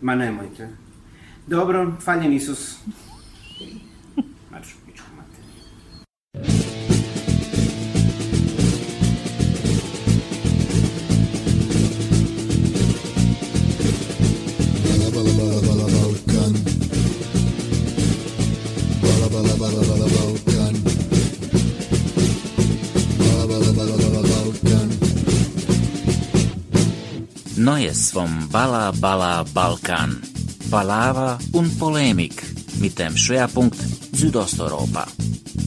Ma nemojte. Dobro, faljen Isus. Neues vom Balla Balla Balkan. Palaver und Polemik mit dem Schwerpunkt Südosteuropa.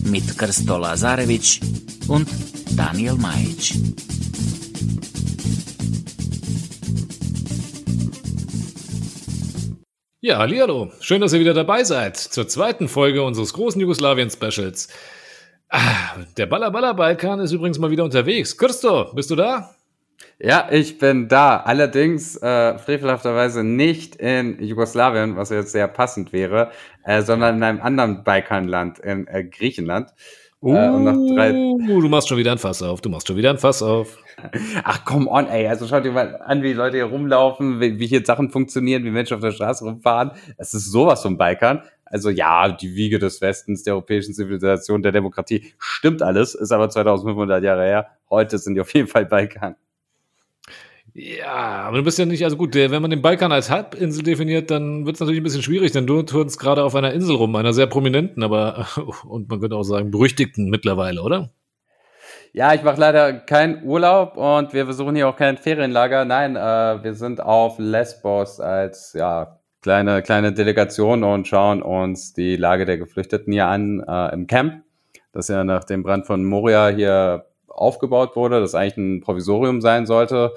Mit Krsto Lazarevic und Daniel Majic. Ja, hallo. Schön, dass ihr wieder dabei seid zur zweiten Folge unseres großen Jugoslawien-Specials. Ah, der Baller Baller Balkan ist übrigens mal wieder unterwegs. Christo, bist du da? Ja, ich bin da. Allerdings äh, frevelhafterweise nicht in Jugoslawien, was jetzt sehr passend wäre, äh, sondern in einem anderen Balkanland, in äh, Griechenland. Äh, Uh, du machst schon wieder ein Fass auf. Du machst schon wieder ein Fass auf. Ach, come on, ey. Also schaut dir mal an, wie Leute hier rumlaufen, wie, wie hier Sachen funktionieren, wie Menschen auf der Straße rumfahren. Es ist sowas vom Balkan. Also ja, die Wiege des Westens, der europäischen Zivilisation, der Demokratie, stimmt alles, ist aber 2500 Jahre her. Heute sind die auf jeden Fall Balkan. Ja, aber du bist ja nicht, also gut, der, wenn man den Balkan als Halbinsel definiert, dann wird es natürlich ein bisschen schwierig, denn du turnst gerade auf einer Insel rum, einer sehr prominenten, aber, und man könnte auch sagen, berüchtigten mittlerweile, oder? Ja, ich mache leider keinen Urlaub und wir besuchen hier auch kein Ferienlager. Nein, äh, wir sind auf Lesbos als ja kleine kleine Delegation und schauen uns die Lage der Geflüchteten hier an äh, im Camp, das ja nach dem Brand von Moria hier aufgebaut wurde, das eigentlich ein Provisorium sein sollte.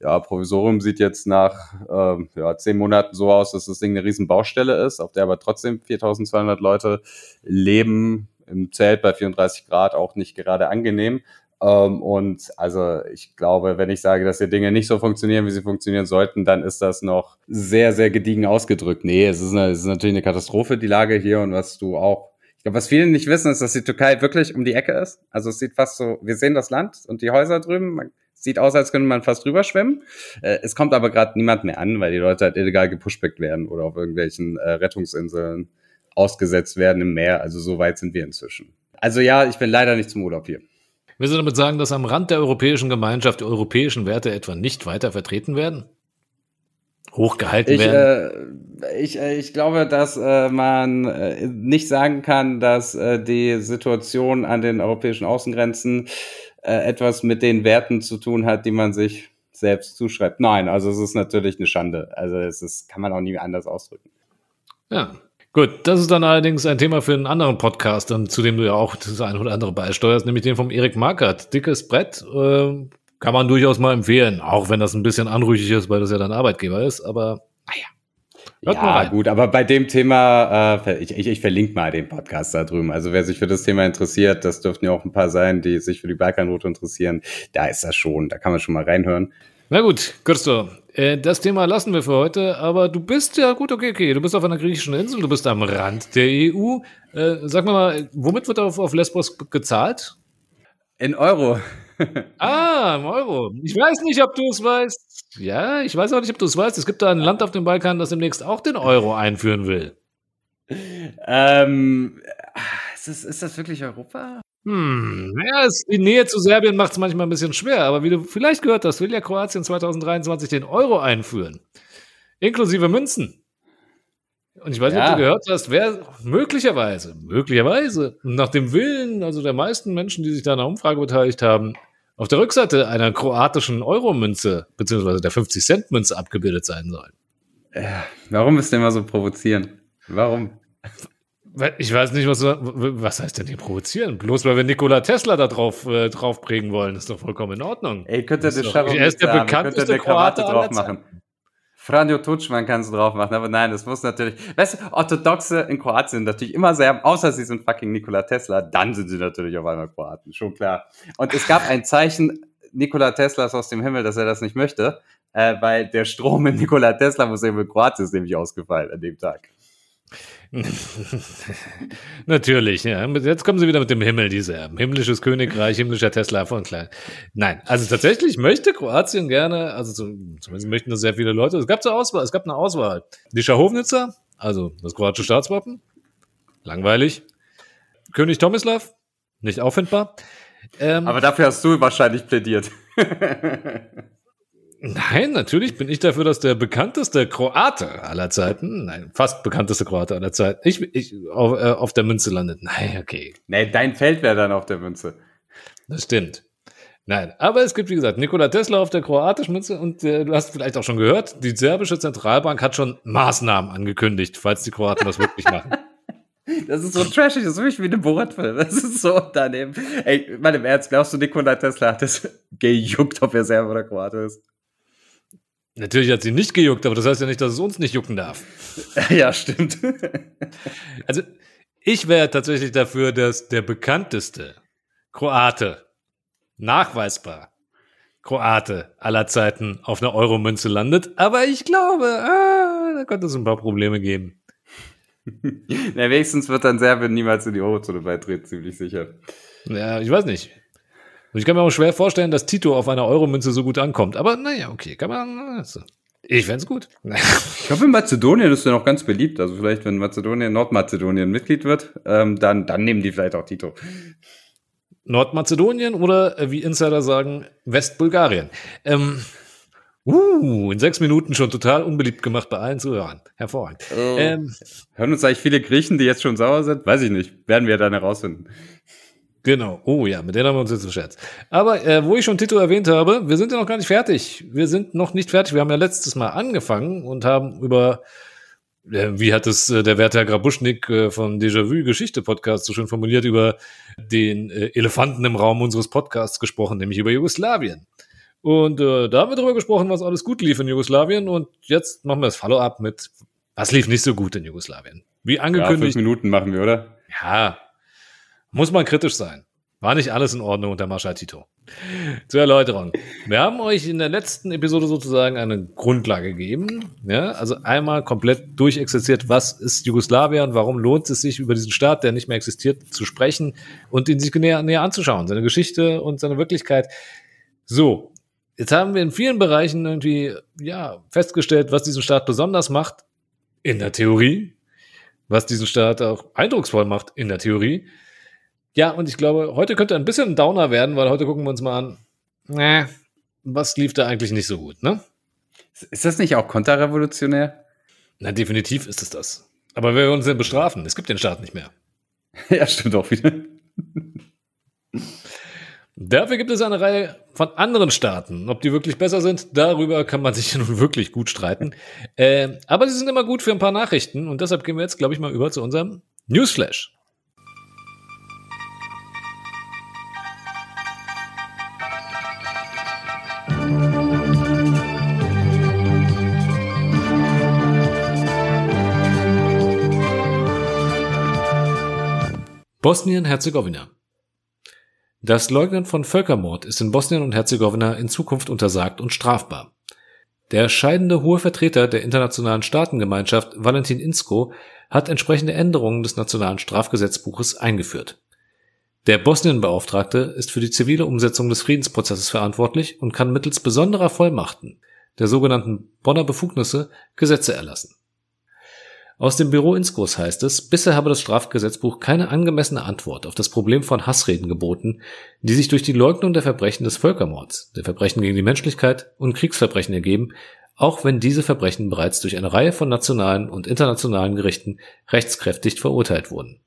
Ja, Provisorium sieht jetzt nach ähm, ja, zehn Monaten so aus, dass das Ding eine riesen Baustelle ist, auf der aber trotzdem 4200 Leute leben, im Zelt bei 34 Grad auch nicht gerade angenehm. Ähm, und also ich glaube, wenn ich sage, dass hier Dinge nicht so funktionieren, wie sie funktionieren sollten, dann ist das noch sehr, sehr gediegen ausgedrückt. Nee, es ist, eine, es ist natürlich eine Katastrophe, die Lage hier und was du auch ich glaube, was viele nicht wissen, ist, dass die Türkei wirklich um die Ecke ist. Also es sieht fast so, wir sehen das Land und die Häuser drüben. Man, sieht aus, als könnte man fast drüber schwimmen. Äh, es kommt aber gerade niemand mehr an, weil die Leute halt illegal gepushbackt werden oder auf irgendwelchen äh, Rettungsinseln ausgesetzt werden im Meer. Also so weit sind wir inzwischen. Also ja, ich bin leider nicht zum Urlaub hier. Willst du damit sagen, dass am Rand der europäischen Gemeinschaft die europäischen Werte etwa nicht weiter vertreten werden? Hochgehalten Ich, werden? äh, ich, äh, ich glaube, dass äh, man äh, nicht sagen kann, dass äh, die Situation an den europäischen Außengrenzen äh, etwas mit den Werten zu tun hat, die man sich selbst zuschreibt. Nein, also es ist natürlich eine Schande. Also es ist, kann man auch nie anders ausdrücken. Ja. Gut, das ist dann allerdings ein Thema für einen anderen Podcast, zu dem du ja auch das eine oder andere beisteuerst, nämlich den vom Erik Markert. Dickes Brett, äh, kann man durchaus mal empfehlen, auch wenn das ein bisschen anrüchig ist, weil das ja dein Arbeitgeber ist, aber naja. Hört ja, gut, aber bei dem Thema, äh, ich, ich, ich verlinke mal den Podcast da drüben. Also wer sich für das Thema interessiert, das dürften ja auch ein paar sein, die sich für die Balkanroute interessieren. Da ist das schon, da kann man schon mal reinhören. Na gut, Christo, äh, das Thema lassen wir für heute, aber du bist ja gut, okay, okay, du bist auf einer griechischen Insel, du bist am Rand der EU. Äh, sag mir mal, womit wird auf, auf Lesbos gezahlt? In Euro. Ah, im Euro. Ich weiß nicht, ob du es weißt. Ja, ich weiß auch nicht, ob du es weißt. Es gibt da ein Land auf dem Balkan, das demnächst auch den Euro einführen will. ähm, ist, das, ist das wirklich Europa? Hm, ja, es, die Nähe zu Serbien macht es manchmal ein bisschen schwer, aber wie du vielleicht gehört hast, will ja Kroatien 2023 den Euro einführen. Inklusive Münzen. Und ich weiß nicht, Ja. ob du gehört hast, wer möglicherweise, möglicherweise, nach dem Willen, also der meisten Menschen, die sich da an der Umfrage beteiligt haben, auf der Rückseite einer kroatischen Euro-Münze, beziehungsweise der 50-Cent-Münze abgebildet sein soll. Warum müsst ihr immer so provozieren? Warum? Ich weiß nicht, was, was heißt denn hier provozieren? Bloß weil wir Nikola Tesla da drauf, äh, drauf prägen wollen, ist doch vollkommen in Ordnung. Ey, könnt ihr Das das ist doch- er ist der bekannteste Kroate drauf machen. Franjo Tutschmann kannst du drauf machen, aber nein, das muss natürlich. Weißt du, Orthodoxe in Kroatien natürlich immer sehr, außer sie sind fucking Nikola Tesla, dann sind sie natürlich auf einmal Kroaten, schon klar. Und es gab ein Zeichen Nikola Teslas aus dem Himmel, dass er das nicht möchte, äh, weil der Strom in Nikola Tesla Museum in Kroatien ist nämlich ausgefallen an dem Tag. Natürlich, ja. Jetzt kommen sie wieder mit dem Himmel, die Serben. Himmlisches Königreich, himmlischer Tesla von klein. Nein, also tatsächlich möchte Kroatien gerne, also zumindest möchten das sehr viele Leute. Es gab zur Auswahl, es gab eine Auswahl. Die Schahovnica, also das kroatische Staatswappen. Langweilig. König Tomislav, nicht auffindbar. Ähm, Aber dafür hast du wahrscheinlich plädiert. Nein, natürlich bin ich dafür, dass der bekannteste Kroate aller Zeiten, nein, fast bekannteste Kroate aller Zeiten, ich, ich auf, äh, auf der Münze landet. Nein, okay. Nee, dein Feld wäre dann auf der Münze. Das stimmt. Nein, aber es gibt, wie gesagt, Nikola Tesla auf der kroatischen Münze und äh, du hast vielleicht auch schon gehört, die serbische Zentralbank hat schon Maßnahmen angekündigt, falls die Kroaten das wirklich machen. Das ist so trashig, das ist wirklich wie eine Borat-Film. Das ist so daneben. Ey, mal im Ernst, glaubst du, Nikola Tesla hat das gejuckt, ob er Serber oder Kroate ist? Natürlich hat sie nicht gejuckt, aber das heißt ja nicht, dass es uns nicht jucken darf. Ja, stimmt. Also, ich wäre tatsächlich dafür, dass der bekannteste Kroate, nachweisbar Kroate aller Zeiten auf einer Euro-Münze landet. Aber ich glaube, ah, da könnte es ein paar Probleme geben. Na, wenigstens wird dann Serbien niemals in die Eurozone beitreten, ziemlich sicher. Ja, ich weiß nicht. Und ich kann mir auch schwer vorstellen, dass Tito auf einer Euromünze so gut ankommt. Aber naja, okay, kann man. Also, ich fände es gut. ich hoffe, in Mazedonien ist er noch ganz beliebt. Also vielleicht, wenn Mazedonien, Nordmazedonien Mitglied wird, ähm, dann, dann nehmen die vielleicht auch Tito. Nordmazedonien oder äh, wie Insider sagen, Westbulgarien. Ähm, uh, in sechs Minuten schon total unbeliebt gemacht bei allen Zuhörern. Hervorragend. Oh. Ähm, Hören uns eigentlich viele Griechen, die jetzt schon sauer sind? Weiß ich nicht. Werden wir dann herausfinden. Genau. Oh ja, mit denen haben wir uns jetzt verscherzt. Aber äh, wo ich schon Tito erwähnt habe, wir sind ja noch gar nicht fertig. Wir sind noch nicht fertig. Wir haben ja letztes Mal angefangen und haben über, äh, wie hat es äh, der Werte Herr Grabuschnik äh, von Déjà-vu Geschichte Podcast so schön formuliert, über den äh, Elefanten im Raum unseres Podcasts gesprochen, nämlich über Jugoslawien. Und äh, da haben wir darüber gesprochen, was alles gut lief in Jugoslawien. Und jetzt machen wir das Follow-up mit, was lief nicht so gut in Jugoslawien. Wie angekündigt. Ja, fünf Minuten machen wir, oder? Ja, muss man kritisch sein. War nicht alles in Ordnung unter Marschall Tito. Zur Erläuterung. Wir haben euch in der letzten Episode sozusagen eine Grundlage gegeben. Ja, also einmal komplett durchexerziert, was ist Jugoslawien warum lohnt es sich, über diesen Staat, der nicht mehr existiert, zu sprechen und ihn sich näher, näher anzuschauen, seine Geschichte und seine Wirklichkeit. So, jetzt haben wir in vielen Bereichen irgendwie ja, festgestellt, was diesen Staat besonders macht, in der Theorie, was diesen Staat auch eindrucksvoll macht, in der Theorie. Ja, und ich glaube, heute könnte ein bisschen ein Downer werden, weil heute gucken wir uns mal an, äh, was lief da eigentlich nicht so gut, ne? Ist das nicht auch konterrevolutionär? Na, definitiv ist es das. Aber wer will uns denn bestrafen? Es gibt den Staat nicht mehr. ja, stimmt auch wieder. Dafür gibt es eine Reihe von anderen Staaten. Ob die wirklich besser sind, darüber kann man sich nun wirklich gut streiten. Äh, aber sie sind immer gut für ein paar Nachrichten und deshalb gehen wir jetzt, glaube ich, mal über zu unserem Newsflash. Bosnien-Herzegowina. Das Leugnen von Völkermord ist in Bosnien und Herzegowina in Zukunft untersagt und strafbar. Der scheidende hohe Vertreter der internationalen Staatengemeinschaft Valentin Insko hat entsprechende Änderungen des nationalen Strafgesetzbuches eingeführt. Der Bosnienbeauftragte ist für die zivile Umsetzung des Friedensprozesses verantwortlich und kann mittels besonderer Vollmachten, der sogenannten Bonner Befugnisse, Gesetze erlassen. Aus dem Büro Inskos heißt es, bisher habe das Strafgesetzbuch keine angemessene Antwort auf das Problem von Hassreden geboten, die sich durch die Leugnung der Verbrechen des Völkermords, der Verbrechen gegen die Menschlichkeit und Kriegsverbrechen ergeben, auch wenn diese Verbrechen bereits durch eine Reihe von nationalen und internationalen Gerichten rechtskräftig verurteilt wurden.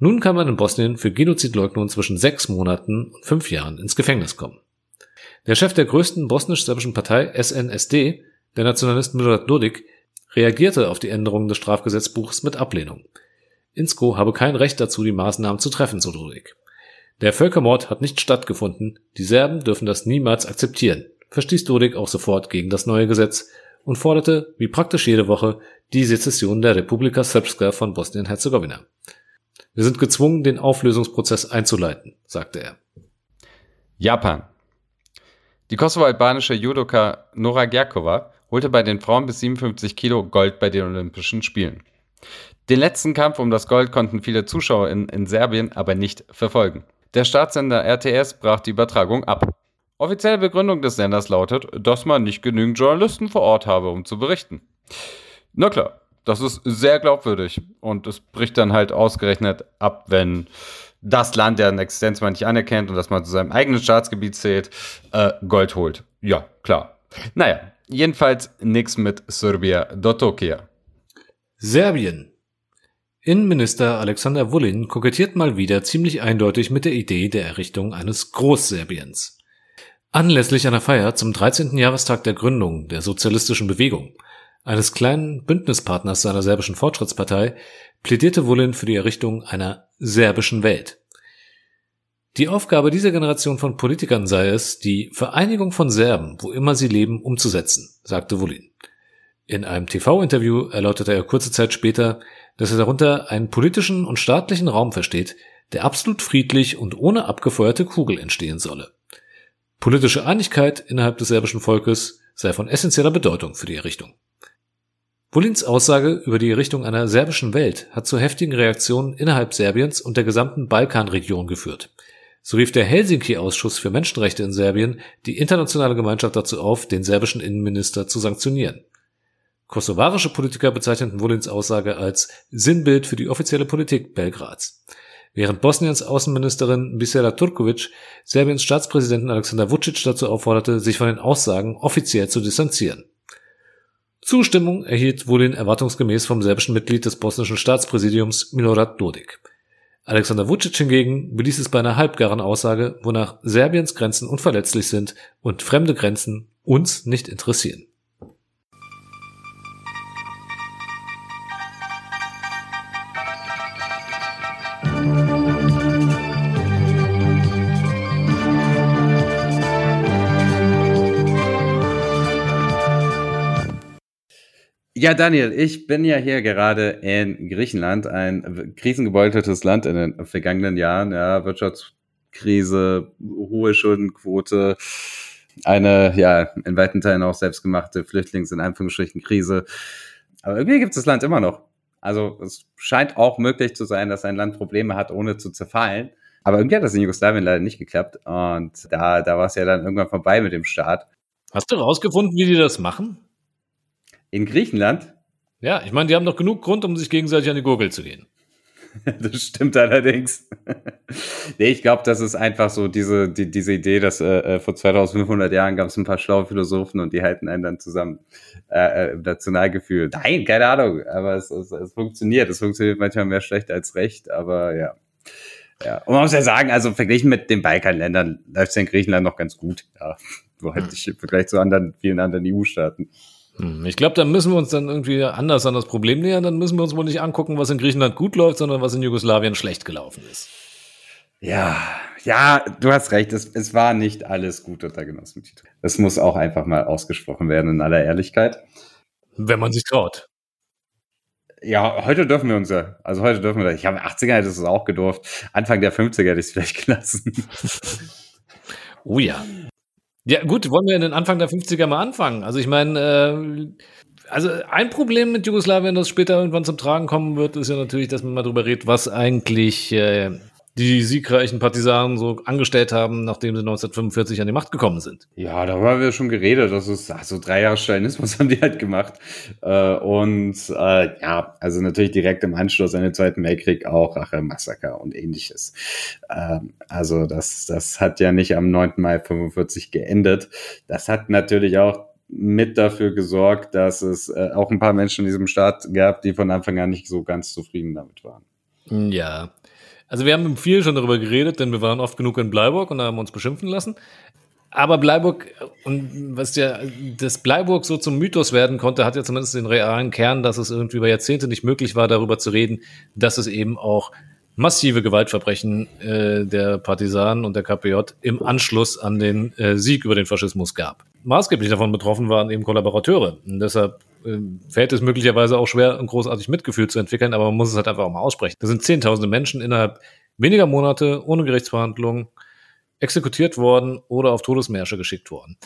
Nun kann man in Bosnien für Genozidleugnung zwischen sechs Monaten und fünf Jahren ins Gefängnis kommen. Der Chef der größten bosnisch-serbischen Partei SNSD, der Nationalist Milorad Dodik, reagierte auf die Änderungen des Strafgesetzbuchs mit Ablehnung. Insko habe kein Recht dazu, die Maßnahmen zu treffen, so Dodik. Der Völkermord hat nicht stattgefunden, die Serben dürfen das niemals akzeptieren, verstieß Dodik auch sofort gegen das neue Gesetz und forderte, wie praktisch jede Woche, die Sezession der Republika Srpska von Bosnien-Herzegowina. Wir sind gezwungen, den Auflösungsprozess einzuleiten, sagte er. Japan. Die kosovo-albanische Judoka Nora Gerkova holte bei den Frauen bis 57 Kilo Gold bei den Olympischen Spielen. Den letzten Kampf um das Gold konnten viele Zuschauer in, in Serbien aber nicht verfolgen. Der Staatssender RTS brach die Übertragung ab. Offizielle Begründung des Senders lautet, dass man nicht genügend Journalisten vor Ort habe, um zu berichten. Na klar, das ist sehr glaubwürdig und es bricht dann halt ausgerechnet ab, wenn das Land, deren Existenz man nicht anerkennt und das man zu seinem eigenen Staatsgebiet zählt, äh, Gold holt. Ja, klar. Naja, jedenfalls nichts mit Serbia do Tokio. Serbien. Innenminister Alexander Vullin kokettiert mal wieder ziemlich eindeutig mit der Idee der Errichtung eines Großserbiens. Anlässlich einer Feier zum 13. Jahrestag der Gründung der sozialistischen Bewegung, eines kleinen Bündnispartners seiner serbischen Fortschrittspartei, plädierte Vullin für die Errichtung einer serbischen Welt. Die Aufgabe dieser Generation von Politikern sei es, die Vereinigung von Serben, wo immer sie leben, umzusetzen, sagte Vullin. In einem TV-Interview erläuterte er kurze Zeit später, dass er darunter einen politischen und staatlichen Raum versteht, der absolut friedlich und ohne abgefeuerte Kugel entstehen solle. Politische Einigkeit innerhalb des serbischen Volkes sei von essentieller Bedeutung für die Errichtung. Volins Aussage über die Errichtung einer serbischen Welt hat zu heftigen Reaktionen innerhalb Serbiens und der gesamten Balkanregion geführt. So rief der Helsinki-Ausschuss für Menschenrechte in Serbien die internationale Gemeinschaft dazu auf, den serbischen Innenminister zu sanktionieren. Kosovarische Politiker bezeichneten Volins Aussage als Sinnbild für die offizielle Politik Belgrads während Bosniens Außenministerin Bisera Turkovic Serbiens Staatspräsidenten Alexander Vucic dazu aufforderte, sich von den Aussagen offiziell zu distanzieren. Zustimmung erhielt Vulin erwartungsgemäß vom serbischen Mitglied des bosnischen Staatspräsidiums Milorad Dodik. Alexander Vucic hingegen beließ es bei einer halbgaren Aussage, wonach Serbiens Grenzen unverletzlich sind und fremde Grenzen uns nicht interessieren. Ja, Daniel, ich bin ja hier gerade in Griechenland, ein krisengebeuteltes Land in den vergangenen Jahren. Ja, Wirtschaftskrise, hohe Schuldenquote, eine, ja, in weiten Teilen auch selbstgemachte Flüchtlings- in Anführungsstrichen Krise. Aber irgendwie gibt es das Land immer noch. Also es scheint auch möglich zu sein, dass ein Land Probleme hat, ohne zu zerfallen. Aber irgendwie hat das in Jugoslawien leider nicht geklappt. Und da, da war es ja dann irgendwann vorbei mit dem Staat. Hast du rausgefunden, wie die das machen? In Griechenland? Ja, ich meine, die haben doch genug Grund, um sich gegenseitig an die Gurgel zu gehen. das stimmt allerdings. nee, ich glaube, das ist einfach so diese, die, diese Idee, dass äh, äh vor 2500 Jahren gab es ein paar schlaue Philosophen und die halten einen dann zusammen äh, im äh, Nationalgefühl. Nein, keine Ahnung, aber es, es, es funktioniert. Es funktioniert manchmal mehr schlecht als recht, aber ja. Ja, und man muss ja sagen, also verglichen mit den Balkanländern läuft es in Griechenland noch ganz gut. Ja, so halt hm. im Vergleich zu anderen, vielen anderen EU-Staaten. Hm, ich glaube, da müssen wir uns dann irgendwie anders an das Problem nähern. Dann müssen wir uns wohl nicht angucken, was in Griechenland gut läuft, sondern was in Jugoslawien schlecht gelaufen ist. Ja, ja, du hast recht. Es, es war nicht alles gut unter Genossen Tito. Das muss auch einfach mal ausgesprochen werden in aller Ehrlichkeit. Wenn man sich traut. Ja, heute dürfen wir uns ja. Also heute dürfen wir das. Ich habe 80er hätte es auch gedurft. Anfang der 50er hätte ich es vielleicht gelassen. oh ja. Ja, gut, wollen wir in den Anfang der 50er mal anfangen? Also ich meine, äh, also ein Problem mit Jugoslawien, das später irgendwann zum Tragen kommen wird, ist ja natürlich, dass man mal drüber redet, was eigentlich äh, die siegreichen Partisanen so angestellt haben, nachdem sie 1945 an die Macht gekommen sind. Ja, darüber haben wir schon geredet. Das ist also drei Jahre Stalinismus haben die halt gemacht. Äh, und äh, ja, also natürlich direkt im Anschluss an den Zweiten Weltkrieg auch Rache-Massaker und ähnliches. Ähm, also das, das hat ja nicht am 9. Mai 45 geendet. Das hat natürlich auch mit dafür gesorgt, dass es äh, auch ein paar Menschen in diesem Staat gab, die von Anfang an nicht so ganz zufrieden damit waren. Ja, also wir haben viel schon darüber geredet, denn wir waren oft genug in Bleiburg und haben uns beschimpfen lassen. Aber Bleiburg, und was ja das Bleiburg so zum Mythos werden konnte, hat ja zumindest den realen Kern, dass es irgendwie über Jahrzehnte nicht möglich war, darüber zu reden, dass es eben auch massive Gewaltverbrechen äh, der Partisanen und der KPJ im Anschluss an den äh, Sieg über den Faschismus gab. Maßgeblich davon betroffen waren eben Kollaborateure. Und deshalb fällt es möglicherweise auch schwer, ein großartig Mitgefühl zu entwickeln, aber man muss es halt einfach auch mal aussprechen. Da sind zehntausende Menschen innerhalb weniger Monate ohne Gerichtsverhandlung exekutiert worden oder auf Todesmärsche geschickt worden.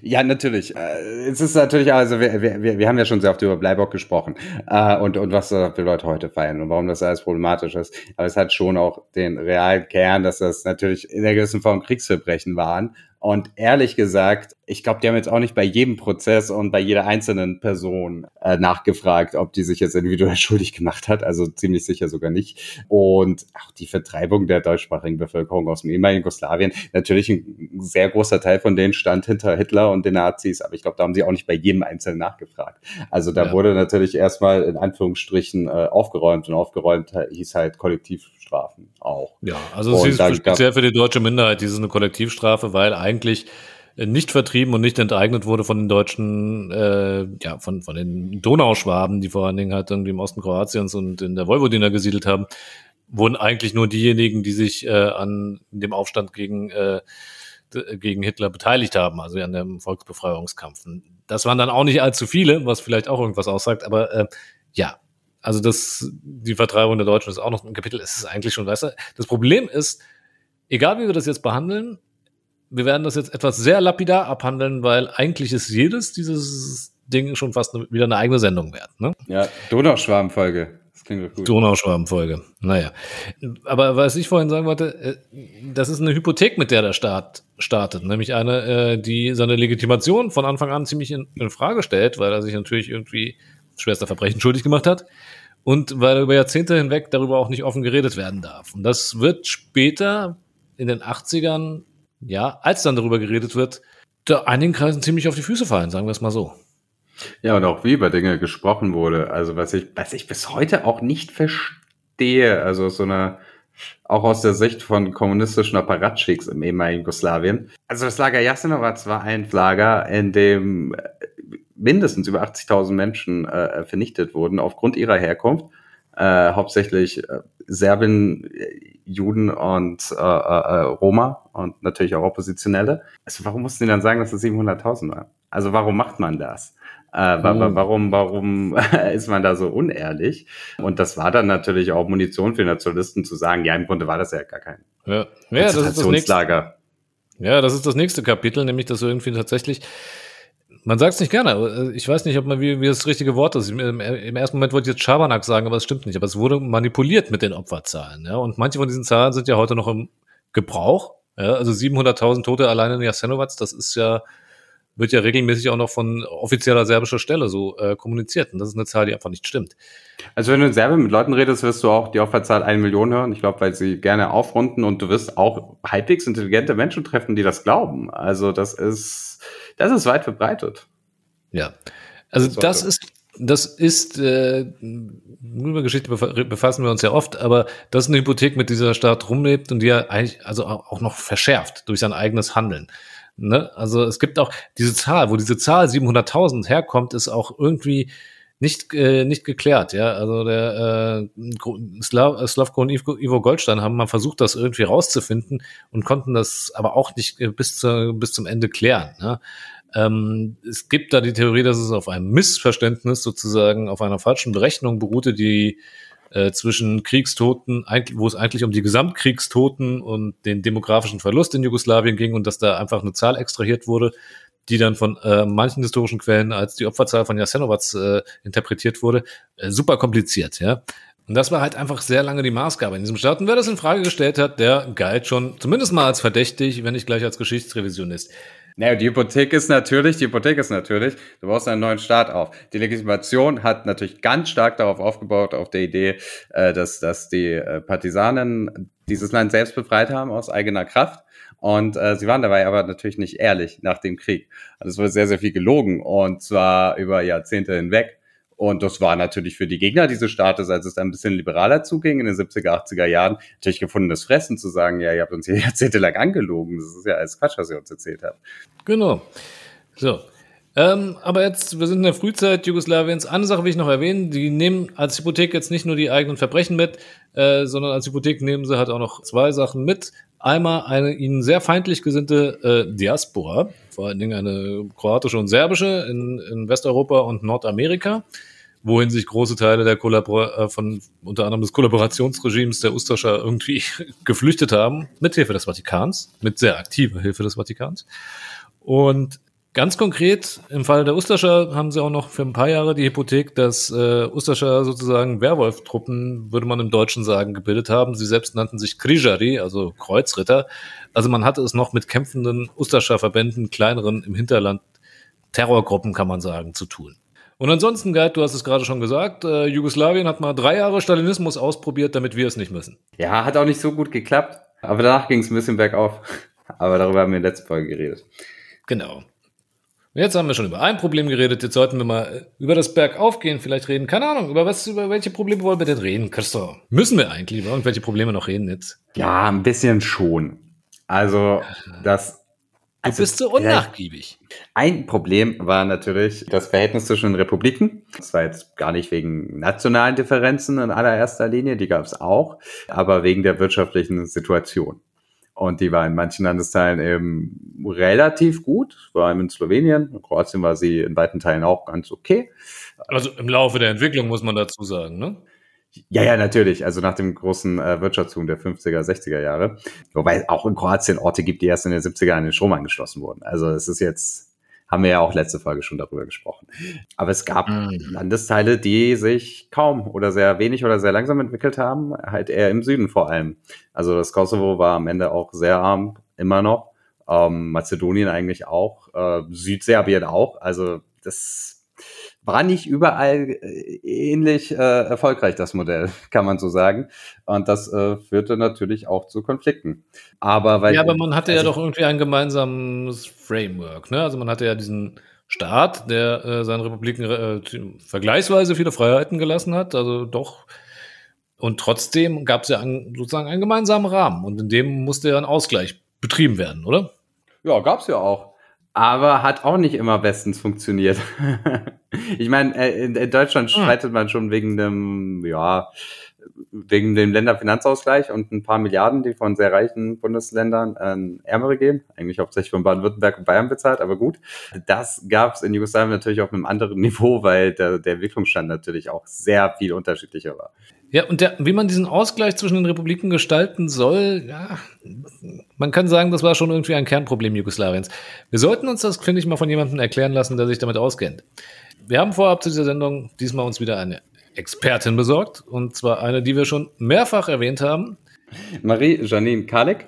Ja, natürlich. Äh, Es ist natürlich, also wir, wir, wir haben ja schon sehr oft über Bleibock gesprochen äh, und, und was äh, die Leute heute feiern und warum das alles problematisch ist. Aber es hat schon auch den realen Kern, dass das natürlich in der gewissen Form Kriegsverbrechen waren. Und ehrlich gesagt, ich glaube, die haben jetzt auch nicht bei jedem Prozess und bei jeder einzelnen Person äh, nachgefragt, ob die sich jetzt individuell schuldig gemacht hat. Also ziemlich sicher sogar nicht. Und auch die Vertreibung der deutschsprachigen Bevölkerung aus dem ehemaligen Jugoslawien. Natürlich ein sehr großer Teil von denen stand hinter Hitler und den Nazis. Aber ich glaube, da haben sie auch nicht bei jedem Einzelnen nachgefragt. Also da Ja. wurde natürlich erstmal in Anführungsstrichen äh, aufgeräumt. Und aufgeräumt hieß halt Kollektivstrafen auch. Ja, also es ist speziell für die deutsche Minderheit diese eine Kollektivstrafe, weil eigentlich äh, nicht vertrieben und nicht enteignet wurde von den deutschen, äh, ja, von, von den Donauschwaben, die vor allen Dingen halt irgendwie im Osten Kroatiens und in der Vojvodina gesiedelt haben, wurden eigentlich nur diejenigen, die sich äh, an dem Aufstand gegen, äh, gegen Hitler beteiligt haben, also an dem Volksbefreiungskampf. Das waren dann auch nicht allzu viele, was vielleicht auch irgendwas aussagt, aber äh, ja, also das, die Vertreibung der Deutschen ist auch noch ein Kapitel. Es ist eigentlich schon, weißt du, das Problem ist, egal wie wir das jetzt behandeln, wir werden das jetzt etwas sehr lapidar abhandeln, weil eigentlich ist jedes dieses Ding schon fast eine, wieder eine eigene Sendung wert. Ne? Ja, Donauschwabenfolge. Das klingt doch gut. Donauschwabenfolge. Naja. Aber was ich vorhin sagen wollte, äh, das ist eine Hypothek, mit der der Staat startet. Nämlich eine, äh, die seine Legitimation von Anfang an ziemlich in, in Frage stellt, weil er sich natürlich irgendwie schwerster Verbrechen schuldig gemacht hat. Und weil über Jahrzehnte hinweg darüber auch nicht offen geredet werden darf. Und das wird später in den 80ern, ja, als dann darüber geredet wird, da einigen Kreisen ziemlich auf die Füße fallen, sagen wir es mal so. Ja, und auch wie über Dinge gesprochen wurde. Also was ich, was ich bis heute auch nicht verstehe. Also aus so einer, auch aus der Sicht von kommunistischen Apparatschicks im ehemaligen Jugoslawien. Also das Lager Jasenovac war ein Lager, in dem äh, mindestens über 80.000 Menschen äh, vernichtet wurden aufgrund ihrer Herkunft. Äh, hauptsächlich äh, Serben, äh, Juden und äh, Roma und natürlich auch Oppositionelle. Also warum mussten die dann sagen, dass es 700.000 waren? Also warum macht man das? Äh, Oh. warum, warum ist man da so unehrlich? Und das war dann natürlich auch Munition für Nationalisten zu sagen, ja, im Grunde war das ja gar kein Ja, ja das ist das nächste. Ja, das ist das nächste Kapitel, nämlich dass irgendwie tatsächlich, man sagt es nicht gerne, äh, ich weiß nicht, ob man wie, wie das richtige Wort ist. Im, im ersten Moment wollte ich jetzt Schabernack sagen, aber es stimmt nicht. Aber es wurde manipuliert mit den Opferzahlen. Ja? Und manche von diesen Zahlen sind ja heute noch im Gebrauch. Ja? Also 700.000 Tote allein in Jasenovac, das ist ja, wird ja regelmäßig auch noch von offizieller serbischer Stelle so äh, kommuniziert. Und das ist eine Zahl, die einfach nicht stimmt. Also wenn du in Serbien mit Leuten redest, wirst du auch die Opferzahl eine Million hören. Ich glaube, weil sie gerne aufrunden und du wirst auch halbwegs intelligente Menschen treffen, die das glauben. Also das ist, das ist weit verbreitet. Ja. Also Das das ist, das ist, äh, über Geschichte befa- befassen wir uns ja oft, aber das ist eine Hypothek, mit dieser Staat rumlebt und die ja eigentlich, also auch noch verschärft durch sein eigenes Handeln. Ne? Also es gibt auch diese Zahl, wo diese Zahl 700.000 herkommt, ist auch irgendwie nicht, äh, nicht geklärt, ja. Also der äh, Slav, Slavko und Ivo, Goldstein haben mal versucht, das irgendwie rauszufinden und konnten das aber auch nicht äh, bis, zur, bis zum Ende klären. Ne? Ähm, es gibt da die Theorie, dass es auf einem Missverständnis sozusagen, auf einer falschen Berechnung beruhte, die äh, zwischen Kriegstoten, wo es eigentlich um die Gesamtkriegstoten und den demografischen Verlust in Jugoslawien ging und dass da einfach eine Zahl extrahiert wurde, die dann von äh, manchen historischen Quellen als die Opferzahl von Jasenovac äh, interpretiert wurde. Äh, super kompliziert, ja. Und das war halt einfach sehr lange die Maßgabe in diesem Staat. Und wer das in Frage gestellt hat, der galt schon zumindest mal als verdächtig, wenn nicht gleich als Geschichtsrevisionist. Naja, die Hypothek ist natürlich, die Hypothek ist natürlich, du baust einen neuen Staat auf. Die Legitimation hat natürlich ganz stark darauf aufgebaut, auf der Idee, äh, dass, dass die äh, Partisanen dieses Land selbst befreit haben aus eigener Kraft. Und äh, sie waren dabei aber natürlich nicht ehrlich nach dem Krieg. Also es wurde sehr, sehr viel gelogen und zwar über Jahrzehnte hinweg. Und das war natürlich für die Gegner dieses Staates, als es ein bisschen liberaler zuging in den 70er, 80er Jahren, natürlich gefundenes Fressen zu sagen, ja, ihr habt uns hier jahrzehntelang angelogen. Das ist ja alles Quatsch, was ihr uns erzählt habt. Genau. So. Ähm, aber jetzt, wir sind in der Frühzeit Jugoslawiens. Eine Sache will ich noch erwähnen. Die nehmen als Hypothek jetzt nicht nur die eigenen Verbrechen mit, äh, sondern als Hypothek nehmen sie halt auch noch zwei Sachen mit. Einmal eine ihnen sehr feindlich gesinnte äh, Diaspora, vor allen Dingen eine kroatische und serbische in, in Westeuropa und Nordamerika, wohin sich große Teile der Kollabor äh, von unter anderem des Kollaborationsregimes der Ustascha irgendwie geflüchtet haben, mit Hilfe des Vatikans, mit sehr aktiver Hilfe des Vatikans. Und Ganz konkret, im Fall der Ustascher haben sie auch noch für ein paar Jahre die Hypothek, dass äh, Ustascher sozusagen Werwolf-Truppen, würde man im Deutschen sagen, gebildet haben. Sie selbst nannten sich Krijari, also Kreuzritter. Also man hatte es noch mit kämpfenden Ustascher Verbänden, kleineren im Hinterland, Terrorgruppen kann man sagen, zu tun. Und ansonsten, Gerd, du hast es gerade schon gesagt, äh, Jugoslawien hat mal drei Jahre Stalinismus ausprobiert, damit wir es nicht müssen. Ja, hat auch nicht so gut geklappt, aber danach ging es ein bisschen bergauf. Aber darüber haben wir in der letzten Folge geredet. Genau. Jetzt haben wir schon über ein Problem geredet, jetzt sollten wir mal über das Bergaufgehen vielleicht reden. Keine Ahnung, über was, über welche Probleme wollen wir denn reden, Christoph? Müssen wir eigentlich über irgendwelche Probleme noch reden jetzt? Ja, ein bisschen schon. Also, das Du Also, bist so unnachgiebig. Ein Problem war natürlich das Verhältnis zwischen den Republiken. Das war jetzt gar nicht wegen nationalen Differenzen in allererster Linie, die gab es auch, aber wegen der wirtschaftlichen Situation. Und die war in manchen Landesteilen eben relativ gut, vor allem in Slowenien. In Kroatien war sie in weiten Teilen auch ganz okay. Also im Laufe der Entwicklung muss man dazu sagen, ne? Ja, ja, natürlich. Also nach dem großen äh, Wirtschaftsboom der 50er, 60er Jahre. Wobei es auch in Kroatien Orte gibt, die erst in den 70er an den Strom angeschlossen wurden. Also es ist jetzt, haben wir ja auch letzte Folge schon darüber gesprochen. Aber es gab Mhm. Landesteile, die sich kaum oder sehr wenig oder sehr langsam entwickelt haben, halt eher im Süden vor allem. Also das Kosovo war am Ende auch sehr arm, immer noch. Ähm, Mazedonien eigentlich auch, äh, Südserbien auch. Also das war nicht überall äh, ähnlich äh, erfolgreich, das Modell, kann man so sagen. Und das äh, führte natürlich auch zu Konflikten. Aber weil Ja, aber man hatte ja also- doch irgendwie ein gemeinsames Framework, ne? Also man hatte ja diesen Staat, der äh, seinen Republiken äh, vergleichsweise viele Freiheiten gelassen hat, also doch. Und trotzdem gab es ja einen, sozusagen einen gemeinsamen Rahmen und in dem musste ja ein Ausgleich betrieben werden, oder? Ja, gab's ja auch. Aber hat auch nicht immer bestens funktioniert. ich meine, äh, in, Deutschland Hm. streitet man schon wegen dem, ja, wegen dem Länderfinanzausgleich und ein paar Milliarden, die von sehr reichen Bundesländern an Ärmere gehen. Eigentlich hauptsächlich von Baden-Württemberg und Bayern bezahlt, aber gut. Das gab's in Jugoslawien natürlich auf einem anderen Niveau, weil der, der Entwicklungsstand natürlich auch sehr viel unterschiedlicher war. Ja, und der, wie man diesen Ausgleich zwischen den Republiken gestalten soll, ja, man kann sagen, das war schon irgendwie ein Kernproblem Jugoslawiens. Wir sollten uns das, finde ich, mal von jemandem erklären lassen, der sich damit auskennt. Wir haben vorab zu dieser Sendung diesmal uns wieder eine Expertin besorgt, und zwar eine, die wir schon mehrfach erwähnt haben. Marie-Janine Kalek,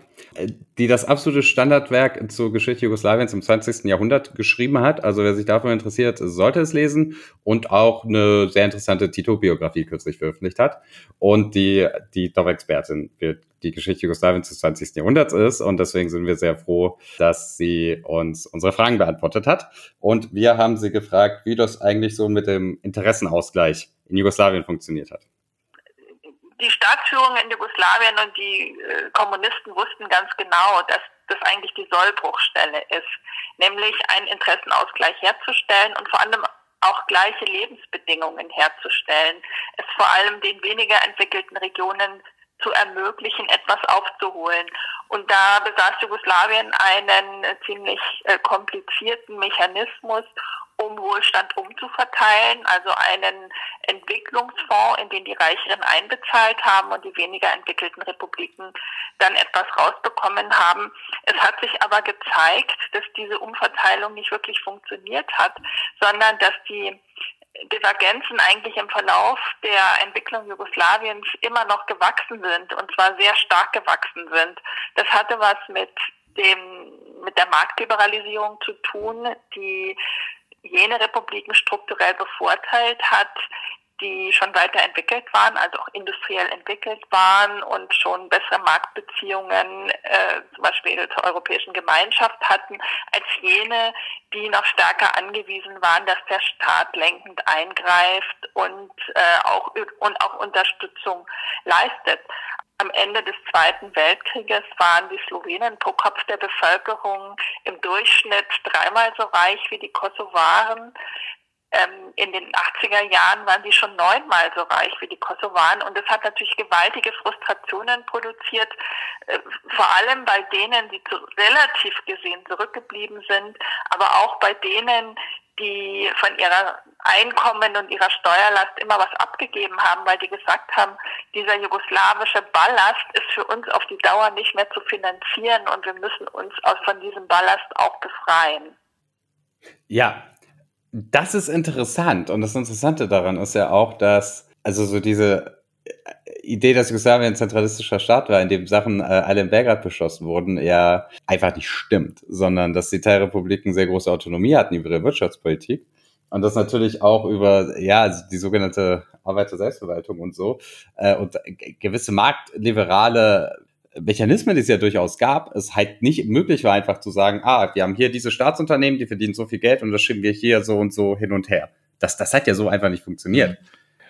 die das absolute Standardwerk zur Geschichte Jugoslawiens im 20. Jahrhundert geschrieben hat. Also wer sich dafür interessiert, sollte es lesen und auch eine sehr interessante Tito-Biografie kürzlich veröffentlicht hat und die, die Top-Expertin für die Geschichte Jugoslawiens des 20. Jahrhunderts ist. Und deswegen sind wir sehr froh, dass sie uns unsere Fragen beantwortet hat. Und wir haben sie gefragt, wie das eigentlich so mit dem Interessenausgleich in Jugoslawien funktioniert hat. Die Staatsführung in Jugoslawien und die äh, Kommunisten wussten ganz genau, dass das eigentlich die Sollbruchstelle ist, nämlich einen Interessenausgleich herzustellen und vor allem auch gleiche Lebensbedingungen herzustellen, es vor allem den weniger entwickelten Regionen zu ermöglichen, etwas aufzuholen. Und da besaß Jugoslawien einen äh, ziemlich äh, komplizierten Mechanismus, um Wohlstand umzuverteilen, also einen Entwicklungsfonds, in den die Reicheren einbezahlt haben und die weniger entwickelten Republiken dann etwas rausbekommen haben. Es hat sich aber gezeigt, dass diese Umverteilung nicht wirklich funktioniert hat, sondern dass die Divergenzen eigentlich im Verlauf der Entwicklung Jugoslawiens immer noch gewachsen sind und zwar sehr stark gewachsen sind. Das hatte was mit dem, mit der Marktliberalisierung zu tun, die jene Republiken strukturell bevorteilt hat, die schon weiterentwickelt waren, also auch industriell entwickelt waren und schon bessere Marktbeziehungen äh, zum Beispiel zur Europäischen Gemeinschaft hatten, als jene, die noch stärker angewiesen waren, dass der Staat lenkend eingreift und, äh, auch, und auch Unterstützung leistet. Am Ende des Zweiten Weltkrieges waren die Slowenen pro Kopf der Bevölkerung im Durchschnitt dreimal so reich wie die Kosovaren. Ähm, in den 80er Jahren waren sie schon neunmal so reich wie die Kosovaren und das hat natürlich gewaltige Frustrationen produziert, äh, vor allem bei denen, die zu, relativ gesehen zurückgeblieben sind, aber auch bei denen, die von ihrer Einkommen und ihrer Steuerlast immer was abgegeben haben, weil die gesagt haben, dieser jugoslawische Ballast ist für uns auf die Dauer nicht mehr zu finanzieren und wir müssen uns aus von diesem Ballast auch befreien. Ja, das ist interessant. Und das Interessante daran ist ja auch, dass, also so diese äh, Idee, dass Jugoslawien ein zentralistischer Staat war, in dem Sachen äh, alle in Belgrad beschlossen wurden, ja einfach nicht stimmt, sondern dass die Teilrepubliken sehr große Autonomie hatten über ihre Wirtschaftspolitik. Und das natürlich auch über, ja, also die sogenannte Arbeiter-Selbstverwaltung und so, äh, und gewisse marktliberale Mechanismen, die es ja durchaus gab, es halt nicht möglich war, einfach zu sagen, ah, wir haben hier diese Staatsunternehmen, die verdienen so viel Geld und das schieben wir hier so und so hin und her. Das, das hat ja so einfach nicht funktioniert.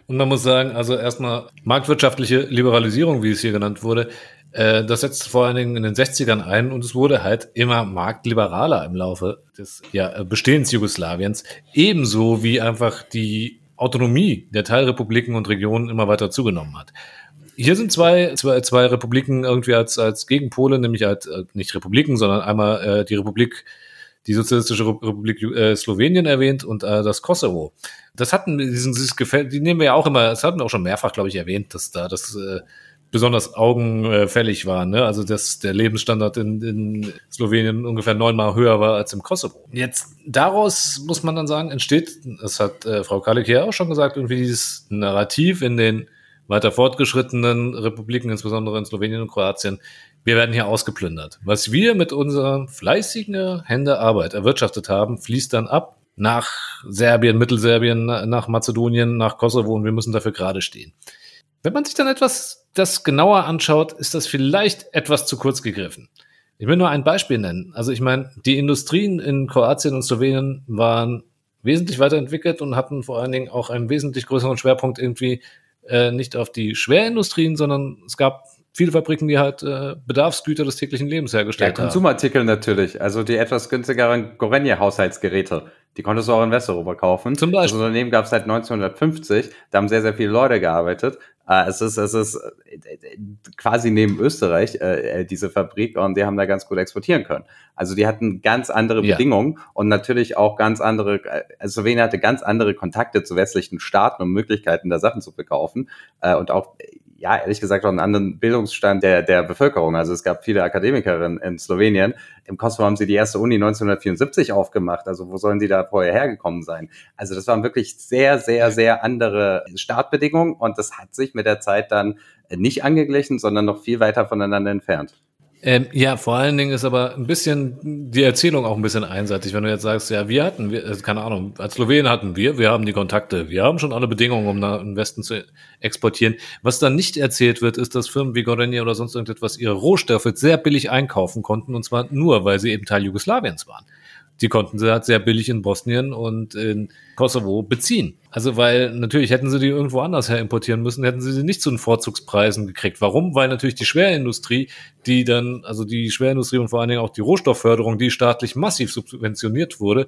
Und man muss sagen, also erstmal marktwirtschaftliche Liberalisierung, wie es hier genannt wurde, äh, das setzt vor allen Dingen in den 60ern ein und es wurde halt immer marktliberaler im Laufe des ja, Bestehens Jugoslawiens, ebenso wie einfach die Autonomie der Teilrepubliken und Regionen immer weiter zugenommen hat. Hier sind zwei, zwei, zwei Republiken irgendwie als, als Gegenpole, nämlich als äh, nicht Republiken, sondern einmal äh, die Republik, die Sozialistische Republik äh, Slowenien erwähnt und äh, das Kosovo. Das hatten, diesen, dieses Gefäll, die nehmen wir ja auch immer, das hatten wir auch schon mehrfach, glaube ich, erwähnt, dass da das äh, besonders augenfällig war. Ne? Also dass der Lebensstandard in, in Slowenien ungefähr neunmal höher war als im Kosovo. Jetzt daraus muss man dann sagen, entsteht, das hat äh, Frau Kalik hier auch schon gesagt, irgendwie dieses Narrativ in den weiter fortgeschrittenen Republiken, insbesondere in Slowenien und Kroatien, wir werden hier ausgeplündert. Was wir mit unserer fleißigen Hände Arbeit erwirtschaftet haben, fließt dann ab nach Serbien, Mittelserbien, nach Mazedonien, nach Kosovo und wir müssen dafür gerade stehen. Wenn man sich dann etwas das genauer anschaut, ist das vielleicht etwas zu kurz gegriffen. Ich will nur ein Beispiel nennen. Also ich meine, die Industrien in Kroatien und Slowenien waren wesentlich weiterentwickelt und hatten vor allen Dingen auch einen wesentlich größeren Schwerpunkt irgendwie äh, nicht auf die Schwerindustrien, sondern es gab viele Fabriken, die halt äh, Bedarfsgüter des täglichen Lebens hergestellt ja, haben. Konsumartikel natürlich. Also die etwas günstigeren Gorenje-Haushaltsgeräte. Die konntest du auch in Westeuropa kaufen. Zum Beispiel. Das Unternehmen gab es seit 1950. Da haben sehr, sehr viele Leute gearbeitet. Äh, es ist, es ist äh, quasi neben Österreich äh, diese Fabrik und die haben da ganz gut exportieren können. Also die hatten ganz andere Ja. Bedingungen und natürlich auch ganz andere, äh, also Slowenien hatte ganz andere Kontakte zu westlichen Staaten und Möglichkeiten, da Sachen zu verkaufen äh, und auch ja, ehrlich gesagt auch einen anderen Bildungsstand der, der Bevölkerung. Also es gab viele Akademikerinnen in Slowenien. Im Kosovo haben sie die erste Uni 1974 aufgemacht. Also wo sollen sie da vorher hergekommen sein? Also das waren wirklich sehr, sehr, sehr andere Startbedingungen und das hat sich mit der Zeit dann nicht angeglichen, sondern noch viel weiter voneinander entfernt. Ähm, ja, vor allen Dingen ist aber ein bisschen die Erzählung auch ein bisschen einseitig. Wenn du jetzt sagst, ja, wir hatten, wir, äh, keine Ahnung, als Slowenen hatten wir, wir haben die Kontakte, wir haben schon alle Bedingungen, um nach im Westen zu exportieren. Was dann nicht erzählt wird, ist, dass Firmen wie Gorenje oder sonst irgendetwas ihre Rohstoffe sehr billig einkaufen konnten und zwar nur, weil sie eben Teil Jugoslawiens waren. Die konnten sie halt sehr billig in Bosnien und in Kosovo beziehen. Also weil natürlich hätten sie die irgendwo anders her importieren müssen, hätten sie sie nicht zu den Vorzugspreisen gekriegt. Warum? Weil natürlich die Schwerindustrie, die dann, also die Schwerindustrie und vor allen Dingen auch die Rohstoffförderung, die staatlich massiv subventioniert wurde,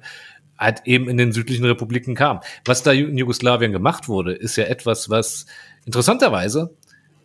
halt eben in den südlichen Republiken kam. Was da in Jugoslawien gemacht wurde, ist ja etwas, was interessanterweise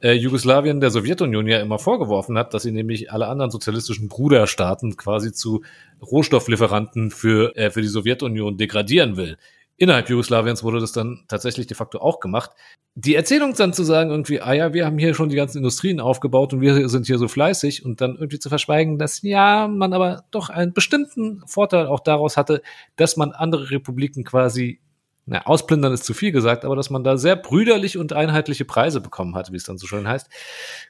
äh, Jugoslawien der Sowjetunion ja immer vorgeworfen hat, dass sie nämlich alle anderen sozialistischen Bruderstaaten quasi zu Rohstofflieferanten für, äh, für die Sowjetunion degradieren will. Innerhalb Jugoslawiens wurde das dann tatsächlich de facto auch gemacht. Die Erzählung dann zu sagen, irgendwie, ah ja, wir haben hier schon die ganzen Industrien aufgebaut und wir sind hier so fleißig und dann irgendwie zu verschweigen, dass ja, man aber doch einen bestimmten Vorteil auch daraus hatte, dass man andere Republiken quasi na, ausplündern ist zu viel gesagt, aber dass man da sehr brüderlich und einheitliche Preise bekommen hat, wie es dann so schön heißt,